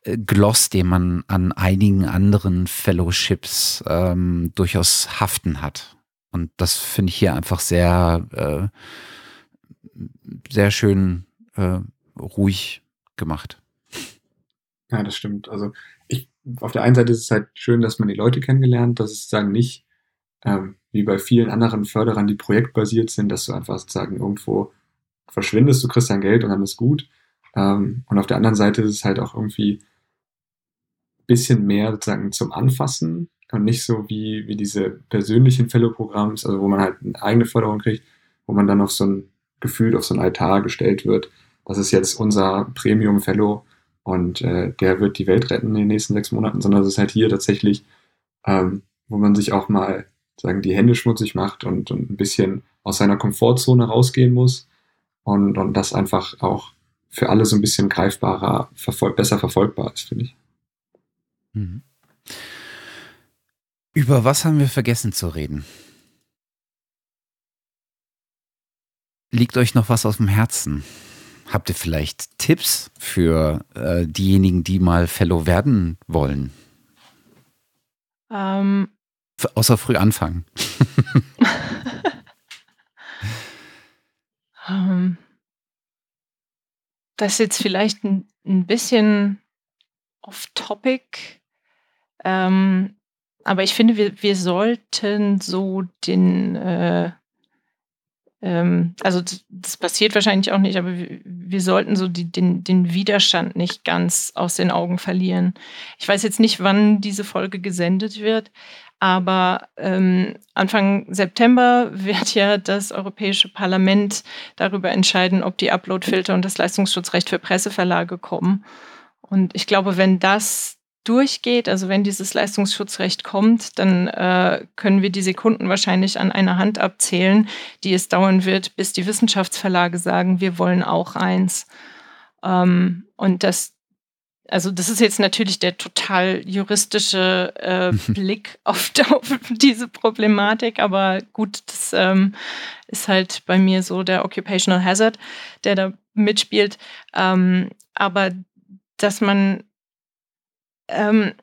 äh, Gloss, den man an einigen anderen Fellowships ähm, durchaus haften hat. Und das finde ich hier einfach sehr, äh, sehr schön äh, ruhig gemacht. Ja, das stimmt. Also ich, auf der einen Seite ist es halt schön, dass man die Leute kennengelernt, dass es sozusagen nicht ähm, wie bei vielen anderen Förderern, die projektbasiert sind, dass du einfach sozusagen irgendwo verschwindest, du kriegst dein Geld und dann ist gut, ähm, und auf der anderen Seite ist es halt auch irgendwie bisschen mehr sozusagen zum Anfassen und nicht so wie, wie diese persönlichen Fellow-Programms, also wo man halt eine eigene Förderung kriegt, wo man dann auf so ein Gefühl, auf so ein Altar gestellt wird. Das ist jetzt unser Premium-Fellow und äh, der wird die Welt retten in den nächsten sechs Monaten, sondern es ist halt hier tatsächlich, ähm, wo man sich auch mal sagen, die Hände schmutzig macht und, und ein bisschen aus seiner Komfortzone rausgehen muss und, und das einfach auch für alle so ein bisschen greifbarer, verfol besser verfolgbar ist, finde ich. Mhm. Über was haben wir vergessen zu reden? Liegt euch noch was auf dem Herzen? Habt ihr vielleicht Tipps für äh, diejenigen, die mal Fellow werden wollen? Ähm. Außer früh anfangen. ähm. Das ist jetzt vielleicht ein, ein bisschen off-topic. Ähm, aber ich finde, wir, wir sollten so den, äh, ähm, also das passiert wahrscheinlich auch nicht, aber wir, wir sollten so die, den, den Widerstand nicht ganz aus den Augen verlieren. Ich weiß jetzt nicht, wann diese Folge gesendet wird, aber ähm, Anfang September wird ja das Europäische Parlament darüber entscheiden, ob die Uploadfilter und das Leistungsschutzrecht für Presseverlage kommen. Und ich glaube, wenn das durchgeht, also wenn dieses Leistungsschutzrecht kommt, dann äh, können wir die Sekunden wahrscheinlich an einer Hand abzählen, die es dauern wird, bis die Wissenschaftsverlage sagen, wir wollen auch eins. Ähm, und das, also das ist jetzt natürlich der total juristische äh, Blick auf, auf, diese Problematik, aber gut, das ähm, ist halt bei mir so der Occupational Hazard, der da mitspielt. Ähm, aber dass man ähm,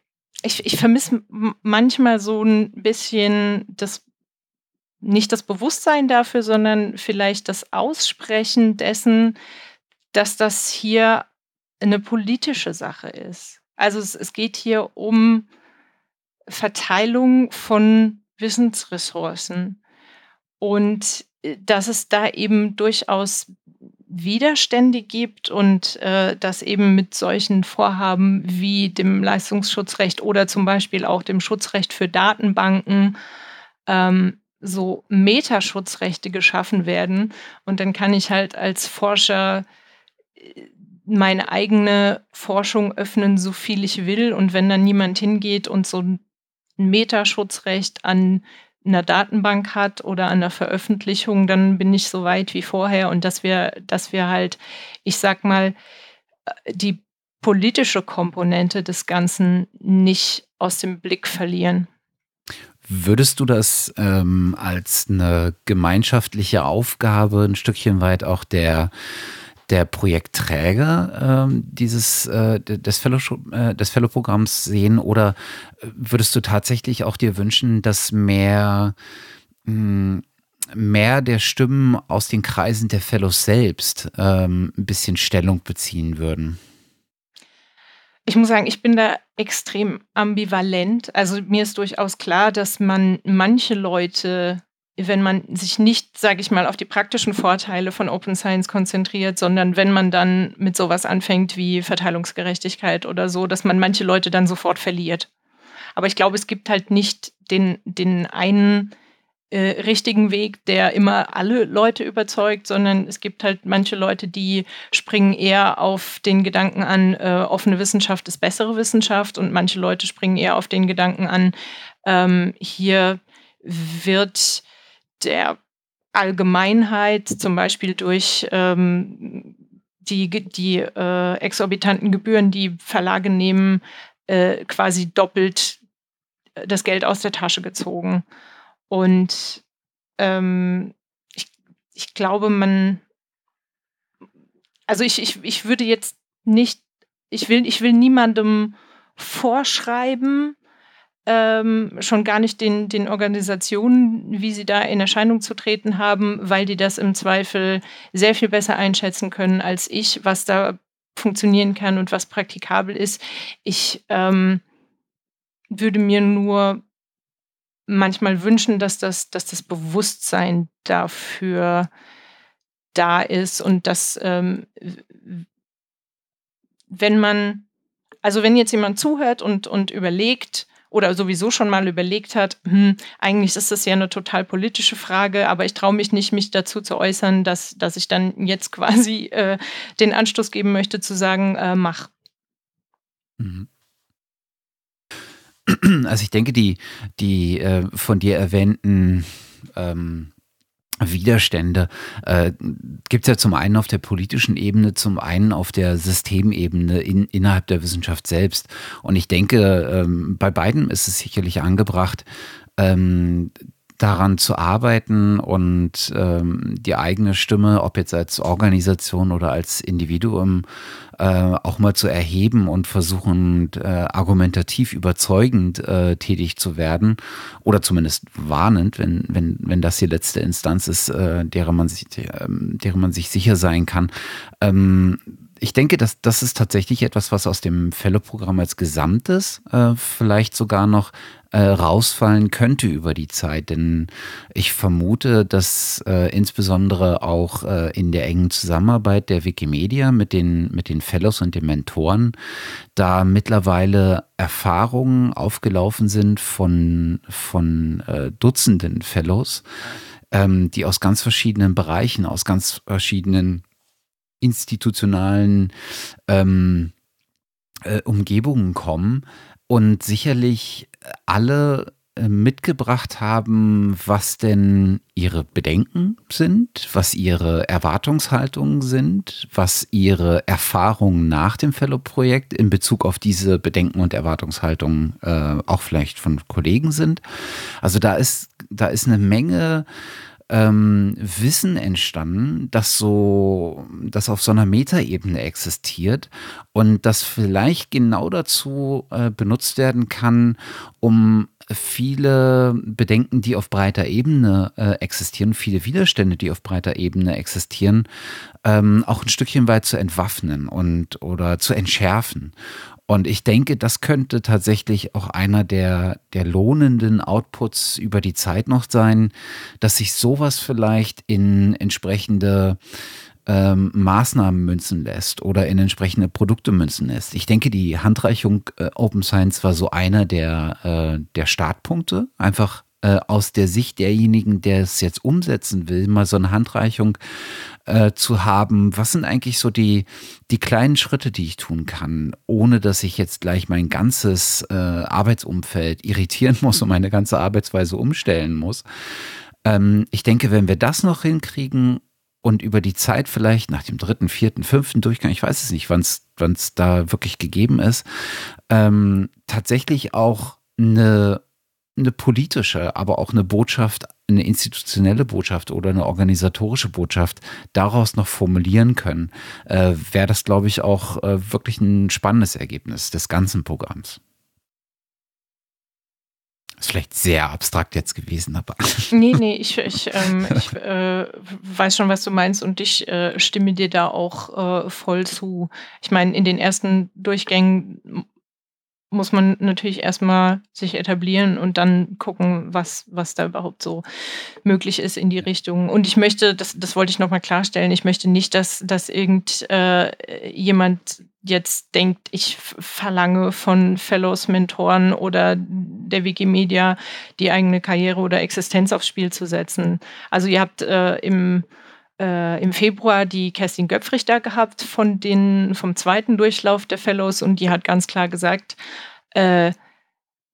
ich, ich vermisse manchmal so ein bisschen das, nicht das Bewusstsein dafür, sondern vielleicht das Aussprechen dessen, dass das hier eine politische Sache ist. Also es, es geht hier um Verteilung von Wissensressourcen und äh, dass es da eben durchaus Widerstände gibt und äh, dass eben mit solchen Vorhaben wie dem Leistungsschutzrecht oder zum Beispiel auch dem Schutzrecht für Datenbanken ähm, so Metaschutzrechte geschaffen werden. Und dann kann ich halt als Forscher äh, meine eigene Forschung öffnen, so viel ich will. Und wenn dann niemand hingeht und so ein Metaschutzrecht an einer Datenbank hat oder an der Veröffentlichung, dann bin ich so weit wie vorher und dass wir, dass wir halt, ich sag mal, die politische Komponente des Ganzen nicht aus dem Blick verlieren. Würdest du das ähm, als eine gemeinschaftliche Aufgabe ein Stückchen weit auch der der Projektträger äh, dieses äh, des Fellow äh, des Fellow-Programms sehen oder würdest du tatsächlich auch dir wünschen, dass mehr mh, hm, mehr der Stimmen aus den Kreisen der Fellows selbst ähm, ein bisschen Stellung beziehen würden? Ich muss sagen, ich bin da extrem ambivalent. Also mir ist durchaus klar, dass man manche Leute wenn man sich nicht, sage ich mal, auf die praktischen Vorteile von Open Science konzentriert, sondern wenn man dann mit sowas anfängt wie Verteilungsgerechtigkeit oder so, dass man manche Leute dann sofort verliert. Aber ich glaube, es gibt halt nicht den, den einen äh, richtigen Weg, der immer alle Leute überzeugt, sondern es gibt halt manche Leute, die springen eher auf den Gedanken an, äh, offene Wissenschaft ist bessere Wissenschaft und manche Leute springen eher auf den Gedanken an, ähm, hier wird der Allgemeinheit, zum Beispiel durch ähm, die, die äh, exorbitanten Gebühren, die Verlage nehmen, äh, quasi doppelt äh, das Geld aus der Tasche gezogen. Und ähm, ich, ich glaube, man, also ich, ich, ich würde jetzt nicht, ich will, ich will niemandem vorschreiben, ähm, schon gar nicht den, den Organisationen, wie sie da in Erscheinung zu treten haben, weil die das im Zweifel sehr viel besser einschätzen können als ich, was da funktionieren kann und was praktikabel ist. Ich ähm, würde mir nur manchmal wünschen, dass das, dass das Bewusstsein dafür da ist und dass ähm, wenn man, also wenn jetzt jemand zuhört und, und überlegt, oder sowieso schon mal überlegt hat, hm, eigentlich ist das ja eine total politische Frage, aber ich traue mich nicht, mich dazu zu äußern, dass, dass ich dann jetzt quasi äh, den Anstoß geben möchte, zu sagen, äh, mach. Mhm. Also ich denke, die, die äh, von dir erwähnten ähm, Widerstände äh, gibt es ja zum einen auf der politischen Ebene, zum einen auf der Systemebene in, innerhalb der Wissenschaft selbst. Und ich denke, ähm, bei beiden ist es sicherlich angebracht, ähm, daran zu arbeiten und ähm, die eigene Stimme, ob jetzt als Organisation oder als Individuum, äh, auch mal zu erheben und versuchen, äh, argumentativ überzeugend äh, tätig zu werden oder zumindest warnend, wenn, wenn, wenn das die letzte Instanz ist, äh, derer, man sich, äh, derer man sich sicher sein kann. Ähm, ich denke, dass das ist tatsächlich etwas, was aus dem Fellow-Programm als Gesamtes äh, vielleicht sogar noch äh, rausfallen könnte über die Zeit. Denn ich vermute, dass äh, insbesondere auch äh, in der engen Zusammenarbeit der Wikimedia mit den, mit den Fellows und den Mentoren da mittlerweile Erfahrungen aufgelaufen sind von, von äh, Dutzenden Fellows, ähm, die aus ganz verschiedenen Bereichen, aus ganz verschiedenen institutionalen ähm, äh, Umgebungen kommen und sicherlich alle äh, mitgebracht haben, was denn ihre Bedenken sind, was ihre Erwartungshaltungen sind, was ihre Erfahrungen nach dem Fellow-Projekt in Bezug auf diese Bedenken und Erwartungshaltungen äh, auch vielleicht von Kollegen sind. Also da ist, da ist eine Menge ähm, Wissen entstanden, das so, das auf so einer Metaebene existiert und das vielleicht genau dazu äh, benutzt werden kann, um viele Bedenken, die auf breiter Ebene äh, existieren, viele Widerstände, die auf breiter Ebene existieren, ähm, auch ein Stückchen weit zu entwaffnen und oder zu entschärfen. Und ich denke, das könnte tatsächlich auch einer der, der lohnenden Outputs über die Zeit noch sein, dass sich sowas vielleicht in entsprechende ähm, Maßnahmen münzen lässt oder in entsprechende Produkte münzen lässt. Ich denke, die Handreichung äh, Open Science war so einer der, äh, der Startpunkte, einfach äh, aus der Sicht derjenigen, der es jetzt umsetzen will, mal so eine Handreichung äh, zu haben. Was sind eigentlich so die, die kleinen Schritte, die ich tun kann, ohne dass ich jetzt gleich mein ganzes äh, Arbeitsumfeld irritieren muss und meine ganze Arbeitsweise umstellen muss? Ähm, ich denke, wenn wir das noch hinkriegen und über die Zeit vielleicht nach dem dritten, vierten, fünften Durchgang, ich weiß es nicht, wann es da wirklich gegeben ist, ähm, tatsächlich auch eine eine politische, aber auch eine Botschaft, eine institutionelle Botschaft oder eine organisatorische Botschaft daraus noch formulieren können, äh, wäre das, glaube ich, auch äh, wirklich ein spannendes Ergebnis des ganzen Programms. Ist vielleicht sehr abstrakt jetzt gewesen, aber. Nee, nee, ich, ich, ähm, ich äh, weiß schon, was du meinst und ich äh, stimme dir da auch äh, voll zu. Ich meine, in den ersten Durchgängen muss man natürlich erstmal sich etablieren und dann gucken, was, was da überhaupt so möglich ist in die Richtung. Und ich möchte, das, das wollte ich nochmal klarstellen, ich möchte nicht, dass, dass irgendjemand äh, jetzt denkt, ich verlange von Fellows, Mentoren oder der Wikimedia die eigene Karriere oder Existenz aufs Spiel zu setzen. Also ihr habt äh, im äh, im Februar die Kerstin Göpfrich da gehabt von den, vom zweiten Durchlauf der Fellows und die hat ganz klar gesagt, äh,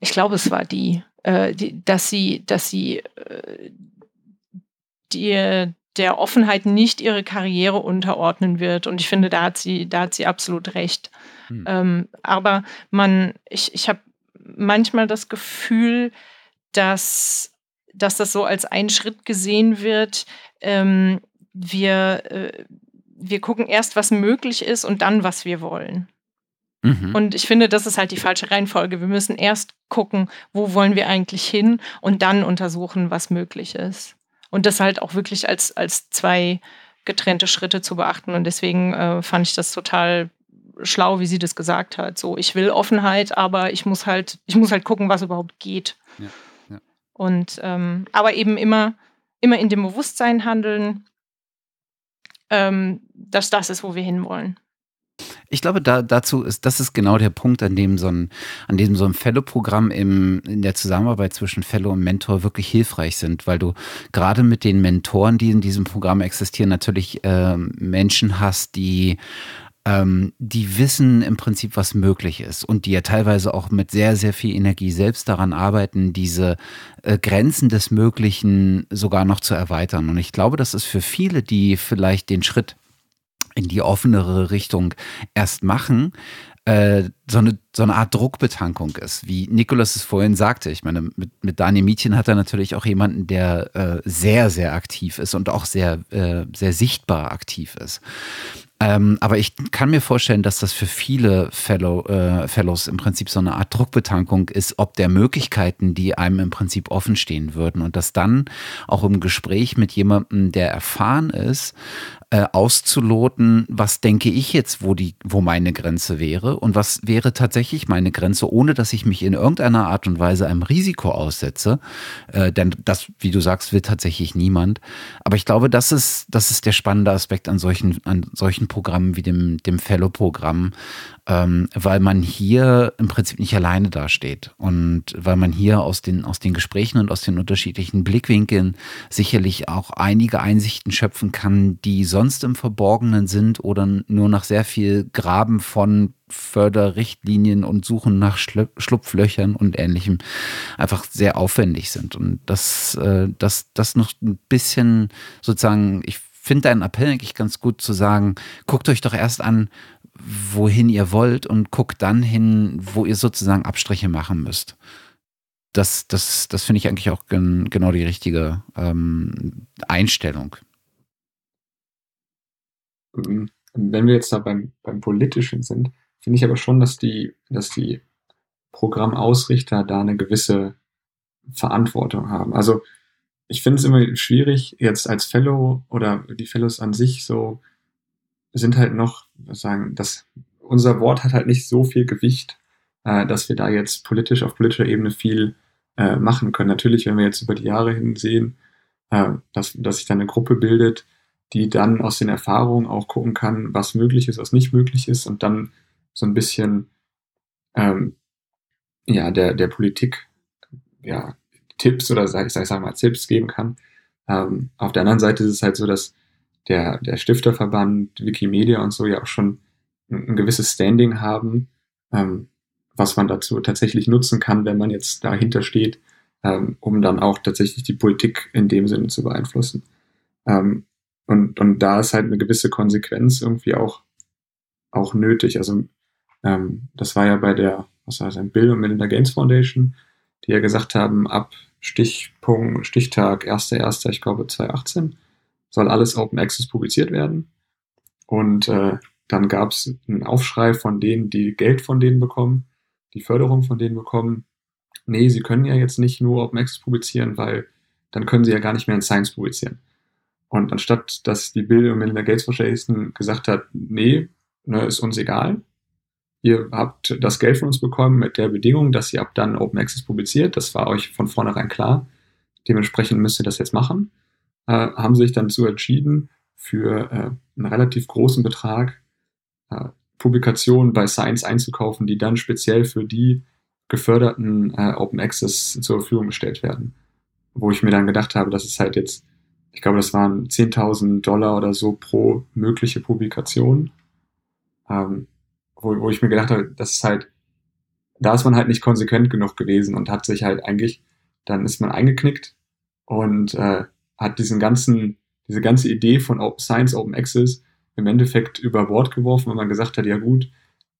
ich glaube, es war die, äh, die, dass sie, dass sie äh, die, der Offenheit nicht ihre Karriere unterordnen wird. Und ich finde, da hat sie, da hat sie absolut recht. Hm. Ähm, aber man, ich, ich habe manchmal das Gefühl, dass, dass das so als ein Schritt gesehen wird, ähm, wir, äh, wir gucken erst, was möglich ist und dann, was wir wollen. Mhm. Und ich finde, das ist halt die falsche Reihenfolge. Wir müssen erst gucken, wo wollen wir eigentlich hin und dann untersuchen, was möglich ist. Und das halt auch wirklich als, als zwei getrennte Schritte zu beachten. Und deswegen äh, fand ich das total schlau, wie sie das gesagt hat. So, ich will Offenheit, aber ich muss halt, ich muss halt gucken, was überhaupt geht. Ja, ja. Und ähm, aber eben immer, immer in dem Bewusstsein handeln, ähm, dass das ist, wo wir hinwollen. Ich glaube, da, dazu ist, das ist genau der Punkt, an dem so ein, so ein Fellow-Programm in der Zusammenarbeit zwischen Fellow und Mentor wirklich hilfreich sind, weil du gerade mit den Mentoren, die in diesem Programm existieren, natürlich äh, Menschen hast, die ähm, die wissen im Prinzip, was möglich ist und die ja teilweise auch mit sehr, sehr viel Energie selbst daran arbeiten, diese äh, Grenzen des Möglichen sogar noch zu erweitern. Und ich glaube, das ist für viele, die vielleicht den Schritt in die offenere Richtung erst machen, äh, so, eine, so eine Art Druckbetankung ist, wie Nikolas es vorhin sagte. Ich meine, mit, mit Daniel Mietchen hat er natürlich auch jemanden, der äh, sehr, sehr aktiv ist und auch sehr, äh, sehr sichtbar aktiv ist. Ähm, aber ich kann mir vorstellen, dass das für viele Fellow, äh, Fellows im Prinzip so eine Art Druckbetankung ist, ob der Möglichkeiten, die einem im Prinzip offen stehen würden. Und dass dann auch im Gespräch mit jemandem, der erfahren ist, äh, auszuloten, was denke ich jetzt, wo die, wo meine Grenze wäre und was wäre tatsächlich meine Grenze, ohne dass ich mich in irgendeiner Art und Weise einem Risiko aussetze. Äh, denn das, wie du sagst, will tatsächlich niemand. Aber ich glaube, das ist, das ist der spannende Aspekt an solchen, an solchen Programmen wie dem, dem Fellow-Programm, ähm, weil man hier im Prinzip nicht alleine dasteht und weil man hier aus den, aus den Gesprächen und aus den unterschiedlichen Blickwinkeln sicherlich auch einige Einsichten schöpfen kann, die sonst im Verborgenen sind oder nur nach sehr viel Graben von Förderrichtlinien und Suchen nach Schlupflöchern und ähnlichem einfach sehr aufwendig sind. Und das, äh, das, das noch ein bisschen sozusagen, ich finde deinen Appell eigentlich ganz gut zu sagen, guckt euch doch erst an, wohin ihr wollt und guckt dann hin, wo ihr sozusagen Abstriche machen müsst. Das, das, das finde ich eigentlich auch gen, genau die richtige ähm, Einstellung. Ähm, wenn wir jetzt da beim, beim Politischen sind, finde ich aber schon, dass die, dass die Programmausrichter da eine gewisse Verantwortung haben. Also ich finde es immer schwierig, jetzt als Fellow oder die Fellows an sich so sind halt noch, sagen, dass unser Wort hat halt nicht so viel Gewicht, äh, dass wir da jetzt politisch auf politischer Ebene viel äh, machen können. Natürlich, wenn wir jetzt über die Jahre hin sehen, äh, dass, dass sich dann eine Gruppe bildet, die dann aus den Erfahrungen auch gucken kann, was möglich ist, was nicht möglich ist und dann so ein bisschen ähm, ja der der Politik ja Tipps oder sag ich sag mal Tipps geben kann. Ähm, auf der anderen Seite ist es halt so, dass der, der Stifterverband, Wikimedia und so ja auch schon ein, ein gewisses Standing haben, ähm, was man dazu tatsächlich nutzen kann, wenn man jetzt dahinter steht, ähm, um dann auch tatsächlich die Politik in dem Sinne zu beeinflussen. Ähm, und, und da ist halt eine gewisse Konsequenz irgendwie auch, auch nötig. Also ähm, das war ja bei der, was war das, Bill und Melinda Gates Foundation, die ja gesagt haben, ab Stichpunkt, Stichtag 1.1., ich glaube 2018, soll alles Open Access publiziert werden. Und äh, dann gab es einen Aufschrei von denen, die Geld von denen bekommen, die Förderung von denen bekommen. Nee, sie können ja jetzt nicht nur Open Access publizieren, weil dann können sie ja gar nicht mehr in Science publizieren. Und anstatt, dass die Bill und Melinda Gates Foundation gesagt hat, nee, ne, ist uns egal. Ihr habt das Geld von uns bekommen mit der Bedingung, dass ihr ab dann Open Access publiziert. Das war euch von vornherein klar. Dementsprechend müsst ihr das jetzt machen äh, haben sich dann zu entschieden, für äh, einen relativ großen Betrag äh, Publikationen bei Science einzukaufen, die dann speziell für die geförderten äh, Open Access zur Verfügung gestellt werden. Wo ich mir dann gedacht habe, das ist halt jetzt, ich glaube, das waren 10.000 Dollar oder so pro mögliche Publikation. Ähm, wo, wo ich mir gedacht habe, das ist halt, da ist man halt nicht konsequent genug gewesen und hat sich halt eigentlich, dann ist man eingeknickt und äh, hat diesen ganzen, diese ganze Idee von Open Science, Open Access im Endeffekt über Bord geworfen, weil man gesagt hat, ja gut,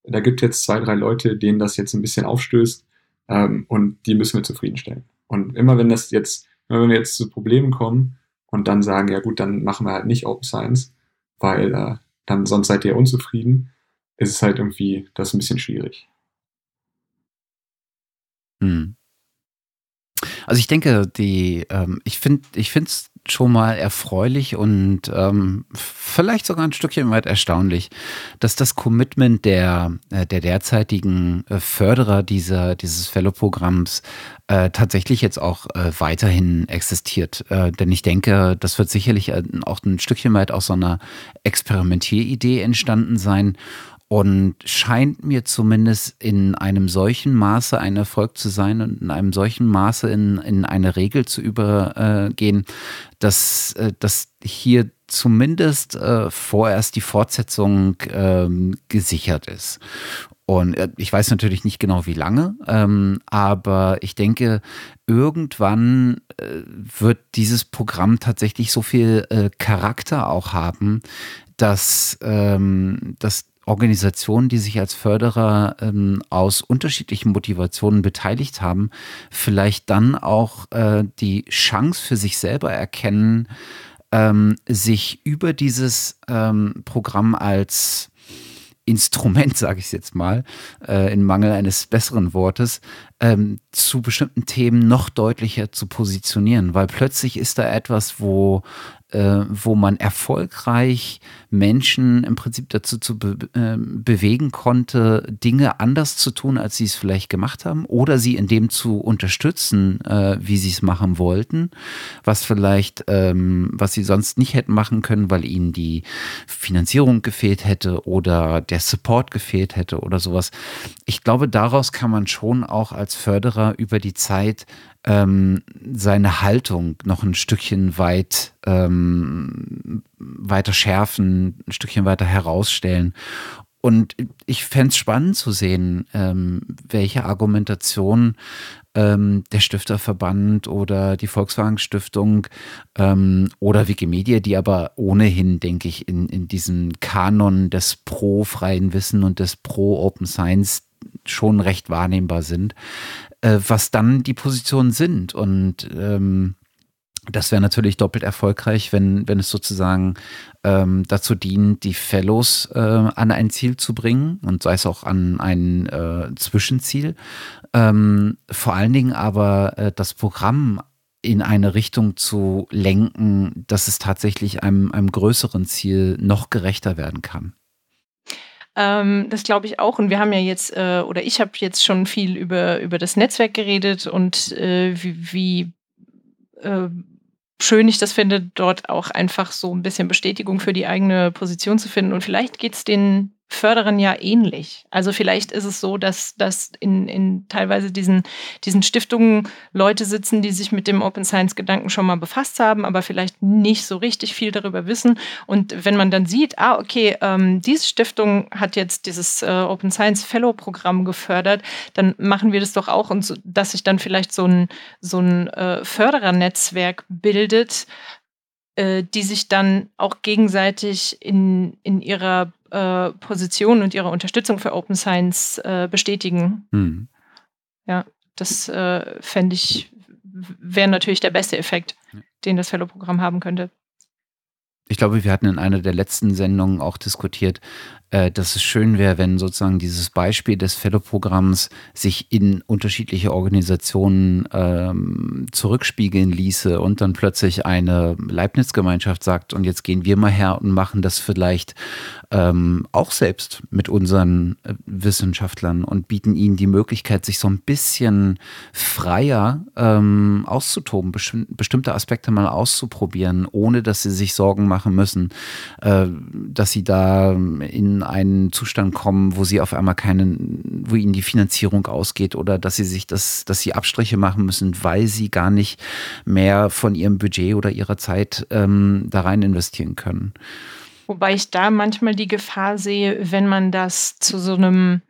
da gibt jetzt zwei, drei Leute, denen das jetzt ein bisschen aufstößt ähm, und die müssen wir zufriedenstellen. Und immer wenn das jetzt, immer wenn wir jetzt zu Problemen kommen und dann sagen, ja gut, dann machen wir halt nicht Open Science, weil äh, dann sonst seid ihr unzufrieden, ist es halt irgendwie das ein bisschen schwierig. Hm. Also ich denke, die, ähm, ich finde, ich finde es schon mal erfreulich und ähm, vielleicht sogar ein Stückchen weit erstaunlich, dass das Commitment der, äh, der derzeitigen äh, Förderer dieser, dieses Fellow-Programms äh, tatsächlich jetzt auch äh, weiterhin existiert. Äh, denn ich denke, das wird sicherlich auch ein Stückchen weit aus so einer Experimentieridee entstanden sein und scheint mir zumindest in einem solchen Maße ein Erfolg zu sein und in einem solchen Maße in, in eine Regel zu übergehen, dass, äh, dass hier zumindest äh, vorerst die Fortsetzung ähm, gesichert ist. Und äh, ich weiß natürlich nicht genau, wie lange, ähm, aber ich denke, irgendwann äh, wird dieses Programm tatsächlich so viel äh, Charakter auch haben, dass, ähm, dass Organisationen, die sich als Förderer ähm, aus unterschiedlichen Motivationen beteiligt haben, vielleicht dann auch äh, die Chance für sich selber erkennen, ähm, sich über dieses ähm, Programm als Instrument, sage ich jetzt mal, äh, in Mangel eines besseren Wortes, ähm, zu bestimmten Themen noch deutlicher zu positionieren, weil plötzlich ist da etwas, wo äh, wo man erfolgreich Menschen im Prinzip dazu zu be äh, bewegen konnte, Dinge anders zu tun, als sie es vielleicht gemacht haben, oder sie in dem zu unterstützen, äh, wie sie es machen wollten, was vielleicht, ähm, was sie sonst nicht hätten machen können, weil ihnen die Finanzierung gefehlt hätte oder der Support gefehlt hätte oder sowas. Ich glaube, daraus kann man schon auch als Förderer über die Zeit ähm, seine Haltung noch ein Stückchen weit ähm, weiter schärfen, ein Stückchen weiter herausstellen. Und ich fände es spannend zu sehen, ähm, welche Argumentation ähm, der Stifterverband oder die Volkswagen Stiftung ähm, oder Wikimedia, die aber ohnehin, denke ich, in, in diesem Kanon des pro-freien Wissen und des pro-Open Science schon recht wahrnehmbar sind, äh, was dann die Positionen sind. Und ähm, das wäre natürlich doppelt erfolgreich, wenn, wenn es sozusagen ähm, dazu dient, die Fellows äh, an ein Ziel zu bringen und sei es auch an ein äh, Zwischenziel. Ähm, vor allen Dingen aber äh, das Programm in eine Richtung zu lenken, dass es tatsächlich einem, einem größeren Ziel noch gerechter werden kann. Ähm, das glaube ich auch. Und wir haben ja jetzt, äh, oder ich habe jetzt schon viel über, über das Netzwerk geredet und äh, wie, wie äh, schön ich das finde, dort auch einfach so ein bisschen Bestätigung für die eigene Position zu finden. Und vielleicht geht es den Förderern ja ähnlich. Also vielleicht ist es so, dass, dass in, in teilweise diesen, diesen Stiftungen Leute sitzen, die sich mit dem Open Science Gedanken schon mal befasst haben, aber vielleicht nicht so richtig viel darüber wissen. Und wenn man dann sieht, ah, okay, ähm, diese Stiftung hat jetzt dieses äh, Open Science Fellow Programm gefördert, dann machen wir das doch auch und so, dass sich dann vielleicht so ein, so ein äh, Förderernetzwerk bildet, äh, die sich dann auch gegenseitig in, in ihrer äh, Position und ihre Unterstützung für Open Science äh, bestätigen. Mhm. Ja, das äh, fände ich, wäre natürlich der beste Effekt, den das Fellow-Programm haben könnte. Ich glaube, wir hatten in einer der letzten Sendungen auch diskutiert, äh, dass es schön wäre, wenn sozusagen dieses Beispiel des Fellow-Programms sich in unterschiedliche Organisationen ähm, zurückspiegeln ließe und dann plötzlich eine Leibniz-Gemeinschaft sagt, und jetzt gehen wir mal her und machen das vielleicht ähm, auch selbst mit unseren äh, Wissenschaftlern und bieten ihnen die Möglichkeit, sich so ein bisschen freier ähm, auszutoben, besti bestimmte Aspekte mal auszuprobieren, ohne dass sie sich Sorgen machen müssen, äh, dass sie da in einen Zustand kommen, wo sie auf einmal keinen, wo ihnen die Finanzierung ausgeht oder dass sie sich das, dass sie Abstriche machen müssen, weil sie gar nicht mehr von ihrem Budget oder ihrer Zeit ähm, da rein investieren können. Wobei ich da manchmal die Gefahr sehe, wenn man das zu so einem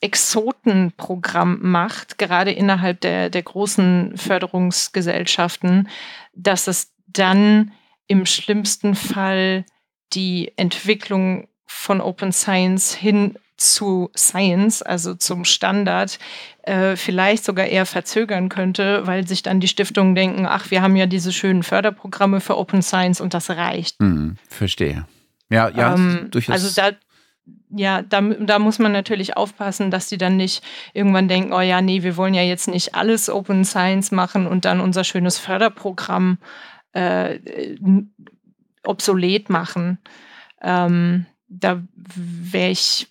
Exotenprogramm macht, gerade innerhalb der, der großen Förderungsgesellschaften, dass es dann im schlimmsten Fall die Entwicklung von Open Science hin zu Science, also zum Standard, äh, vielleicht sogar eher verzögern könnte, weil sich dann die Stiftungen denken, ach, wir haben ja diese schönen Förderprogramme für Open Science und das reicht. Hm, verstehe. Ja, ja, ähm, durchaus. Also da, ja, da, da muss man natürlich aufpassen, dass die dann nicht irgendwann denken, oh ja, nee, wir wollen ja jetzt nicht alles Open Science machen und dann unser schönes Förderprogramm äh, obsolet machen. Ähm, da wäre ich,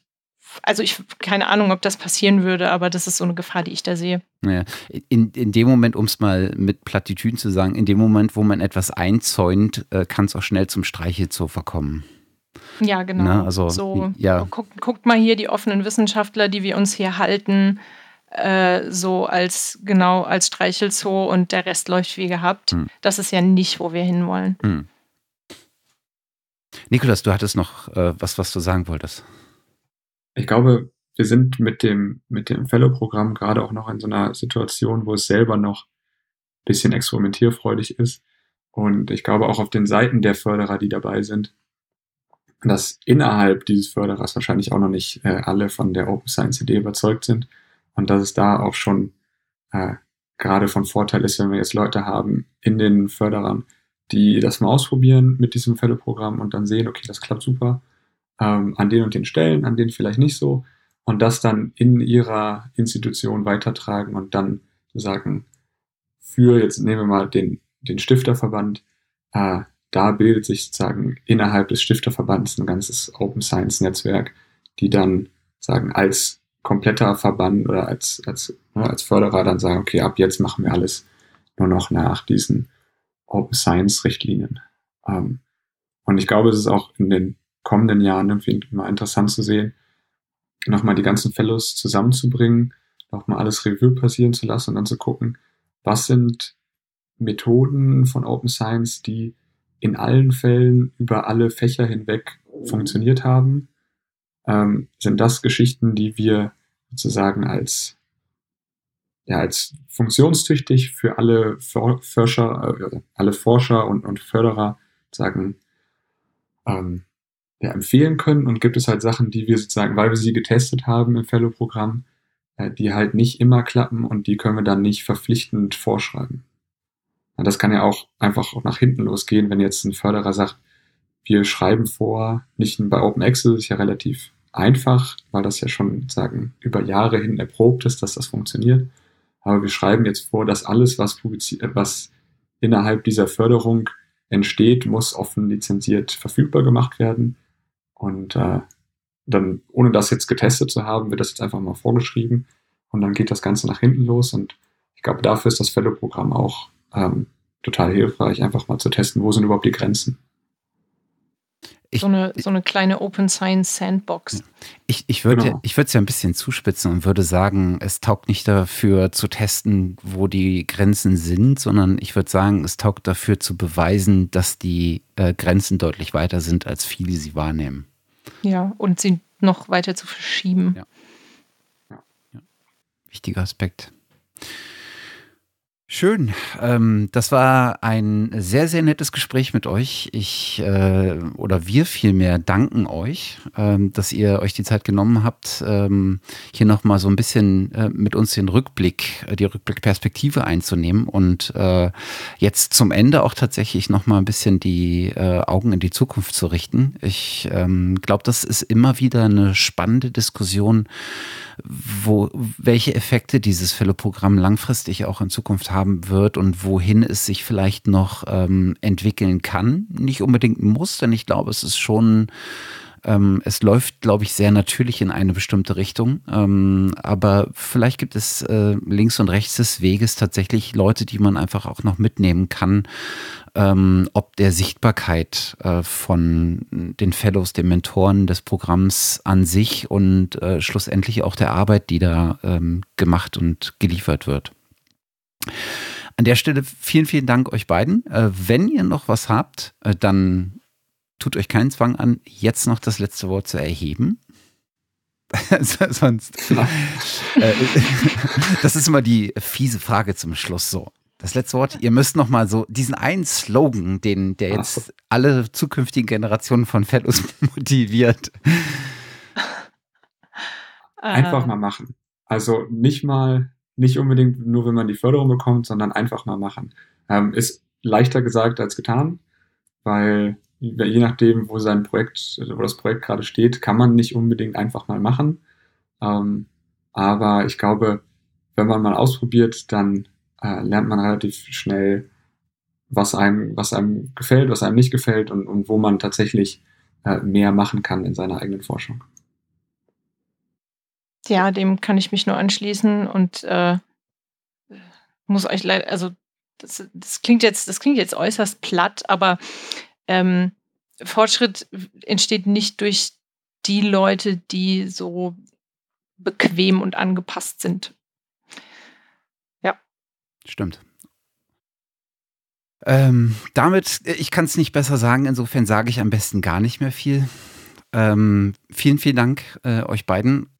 also ich, keine Ahnung, ob das passieren würde, aber das ist so eine Gefahr, die ich da sehe. Ja, in, in dem Moment, um es mal mit Plattitüden zu sagen, in dem Moment, wo man etwas einzäunt, äh, kann es auch schnell zum Streichelzoo verkommen. Ja, genau. Na, ne, also, so, ja. guckt, guckt mal hier die offenen Wissenschaftler, die wir uns hier halten, äh, so als genau als Streichelzoo und der Rest läuft wie gehabt. Hm. Das ist ja nicht, wo wir hinwollen. Hm. Nikolas, du hattest noch äh, was, was du sagen wolltest. Ich glaube, wir sind mit dem, mit dem Fellow-Programm gerade auch noch in so einer Situation, wo es selber noch ein bisschen experimentierfreudig ist. Und ich glaube auch auf den Seiten der Förderer, die dabei sind, dass innerhalb dieses Förderers wahrscheinlich auch noch nicht äh, alle von der Open Science Idee überzeugt sind und dass es da auch schon äh, gerade von Vorteil ist, wenn wir jetzt Leute haben in den Förderern, die das mal ausprobieren mit diesem Fellow-Programm und dann sehen, okay, das klappt super, ähm, an den und den Stellen, an denen vielleicht nicht so, und das dann in ihrer Institution weitertragen und dann sagen, für, jetzt nehmen wir mal den, den Stifterverband, äh, da bildet sich sozusagen innerhalb des Stifterverbands ein ganzes Open Science Netzwerk, die dann sagen, als kompletter Verband oder als, als, als Förderer dann sagen, okay, ab jetzt machen wir alles nur noch nach diesen Open Science Richtlinien. Ähm, und ich glaube, es ist auch in den kommenden Jahren irgendwie immer interessant zu sehen, nochmal die ganzen Fellows zusammenzubringen, nochmal alles Revue passieren zu lassen und dann zu gucken, was sind Methoden von Open Science, die in allen Fällen über alle Fächer hinweg funktioniert haben? Ähm, sind das Geschichten, die wir sozusagen als ja, als funktionstüchtig für alle Forscher, äh, alle Forscher und, und Förderer sagen, ähm, ja, empfehlen können und gibt es halt Sachen, die wir sozusagen, weil wir sie getestet haben im Fellow-Programm, äh, die halt nicht immer klappen und die können wir dann nicht verpflichtend vorschreiben. Ja, das kann ja auch einfach auch nach hinten losgehen, wenn jetzt ein Förderer sagt, wir schreiben vor, nicht bei Open Access ist ja relativ einfach, weil das ja schon sagen über Jahre hin erprobt ist, dass das funktioniert. Aber wir schreiben jetzt vor, dass alles, was, was innerhalb dieser Förderung entsteht, muss offen lizenziert verfügbar gemacht werden. Und äh, dann, ohne das jetzt getestet zu haben, wird das jetzt einfach mal vorgeschrieben und dann geht das Ganze nach hinten los. Und ich glaube, dafür ist das Fellow-Programm auch ähm, total hilfreich, einfach mal zu testen, wo sind überhaupt die Grenzen. Ich, so, eine, so eine kleine Open Science Sandbox. Ich, ich würde genau. es ja ein bisschen zuspitzen und würde sagen, es taugt nicht dafür zu testen, wo die Grenzen sind, sondern ich würde sagen, es taugt dafür zu beweisen, dass die äh, Grenzen deutlich weiter sind, als viele sie wahrnehmen. Ja, und sie noch weiter zu verschieben. Ja. ja. ja. Wichtiger Aspekt. Schön. Ähm, das war ein sehr, sehr nettes Gespräch mit euch. Ich äh, oder wir vielmehr danken euch, ähm, dass ihr euch die Zeit genommen habt, ähm, hier nochmal so ein bisschen äh, mit uns den Rückblick, äh, die Rückblickperspektive einzunehmen und äh, jetzt zum Ende auch tatsächlich nochmal ein bisschen die äh, Augen in die Zukunft zu richten. Ich ähm, glaube, das ist immer wieder eine spannende Diskussion wo, welche Effekte dieses Fellow-Programm langfristig auch in Zukunft haben wird und wohin es sich vielleicht noch ähm, entwickeln kann. Nicht unbedingt muss, denn ich glaube, es ist schon ähm, es läuft, glaube ich, sehr natürlich in eine bestimmte Richtung. Ähm, aber vielleicht gibt es äh, links und rechts des Weges tatsächlich Leute, die man einfach auch noch mitnehmen kann, ähm, ob der Sichtbarkeit äh, von den Fellows, den Mentoren des Programms an sich und äh, schlussendlich auch der Arbeit, die da ähm, gemacht und geliefert wird. An der Stelle vielen, vielen Dank euch beiden. Äh, wenn ihr noch was habt, äh, dann tut euch keinen Zwang an, jetzt noch das letzte Wort zu erheben. Sonst. Äh, das ist immer die fiese Frage zum Schluss so. Das letzte Wort, ihr müsst noch mal so diesen einen Slogan, den der jetzt alle zukünftigen Generationen von Fellows motiviert. Einfach mal machen. Also nicht mal, nicht unbedingt nur, wenn man die Förderung bekommt, sondern einfach mal machen. Ähm, ist leichter gesagt als getan, weil je nachdem, wo sein Projekt, wo das Projekt gerade steht, kann man nicht unbedingt einfach mal machen. Ähm, aber ich glaube, wenn man mal ausprobiert, dann äh, lernt man relativ schnell, was einem, was einem gefällt, was einem nicht gefällt und, und wo man tatsächlich äh, mehr machen kann in seiner eigenen Forschung. Ja, dem kann ich mich nur anschließen und äh, muss euch leider, also das, das klingt jetzt, das klingt jetzt äußerst platt, aber ähm, Fortschritt entsteht nicht durch die Leute, die so bequem und angepasst sind. Ja. Stimmt. Ähm, damit, ich kann es nicht besser sagen, insofern sage ich am besten gar nicht mehr viel. Ähm, vielen, vielen Dank äh, euch beiden.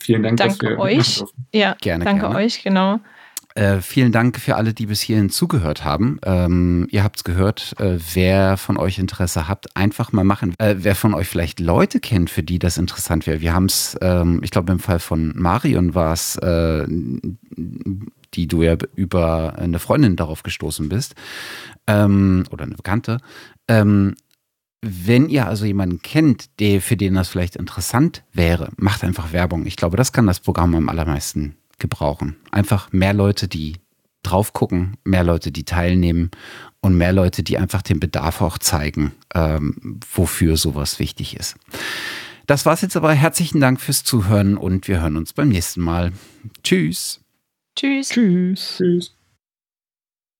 Vielen Dank, danke dass wir euch. Ja, gerne. Danke gerne. euch, genau. Äh, vielen Dank für alle, die bis hierhin zugehört haben. Ähm, ihr habt es gehört, äh, wer von euch Interesse habt, einfach mal machen. Äh, wer von euch vielleicht Leute kennt, für die das interessant wäre. Wir haben es, ähm, ich glaube im Fall von Marion war es, äh, die du ja über eine Freundin darauf gestoßen bist. ähm, oder eine Bekannte. Wenn ihr also jemanden kennt, der, für den das vielleicht interessant wäre, macht einfach Werbung. Ich glaube, das kann das Programm am allermeisten gebrauchen. Einfach mehr Leute, die drauf gucken, mehr Leute, die teilnehmen und mehr Leute, die einfach den Bedarf auch zeigen, ähm, wofür sowas wichtig ist. Das war's jetzt aber. Herzlichen Dank fürs Zuhören und wir hören uns beim nächsten Mal. Tschüss. Tschüss. Tschüss. Tschüss.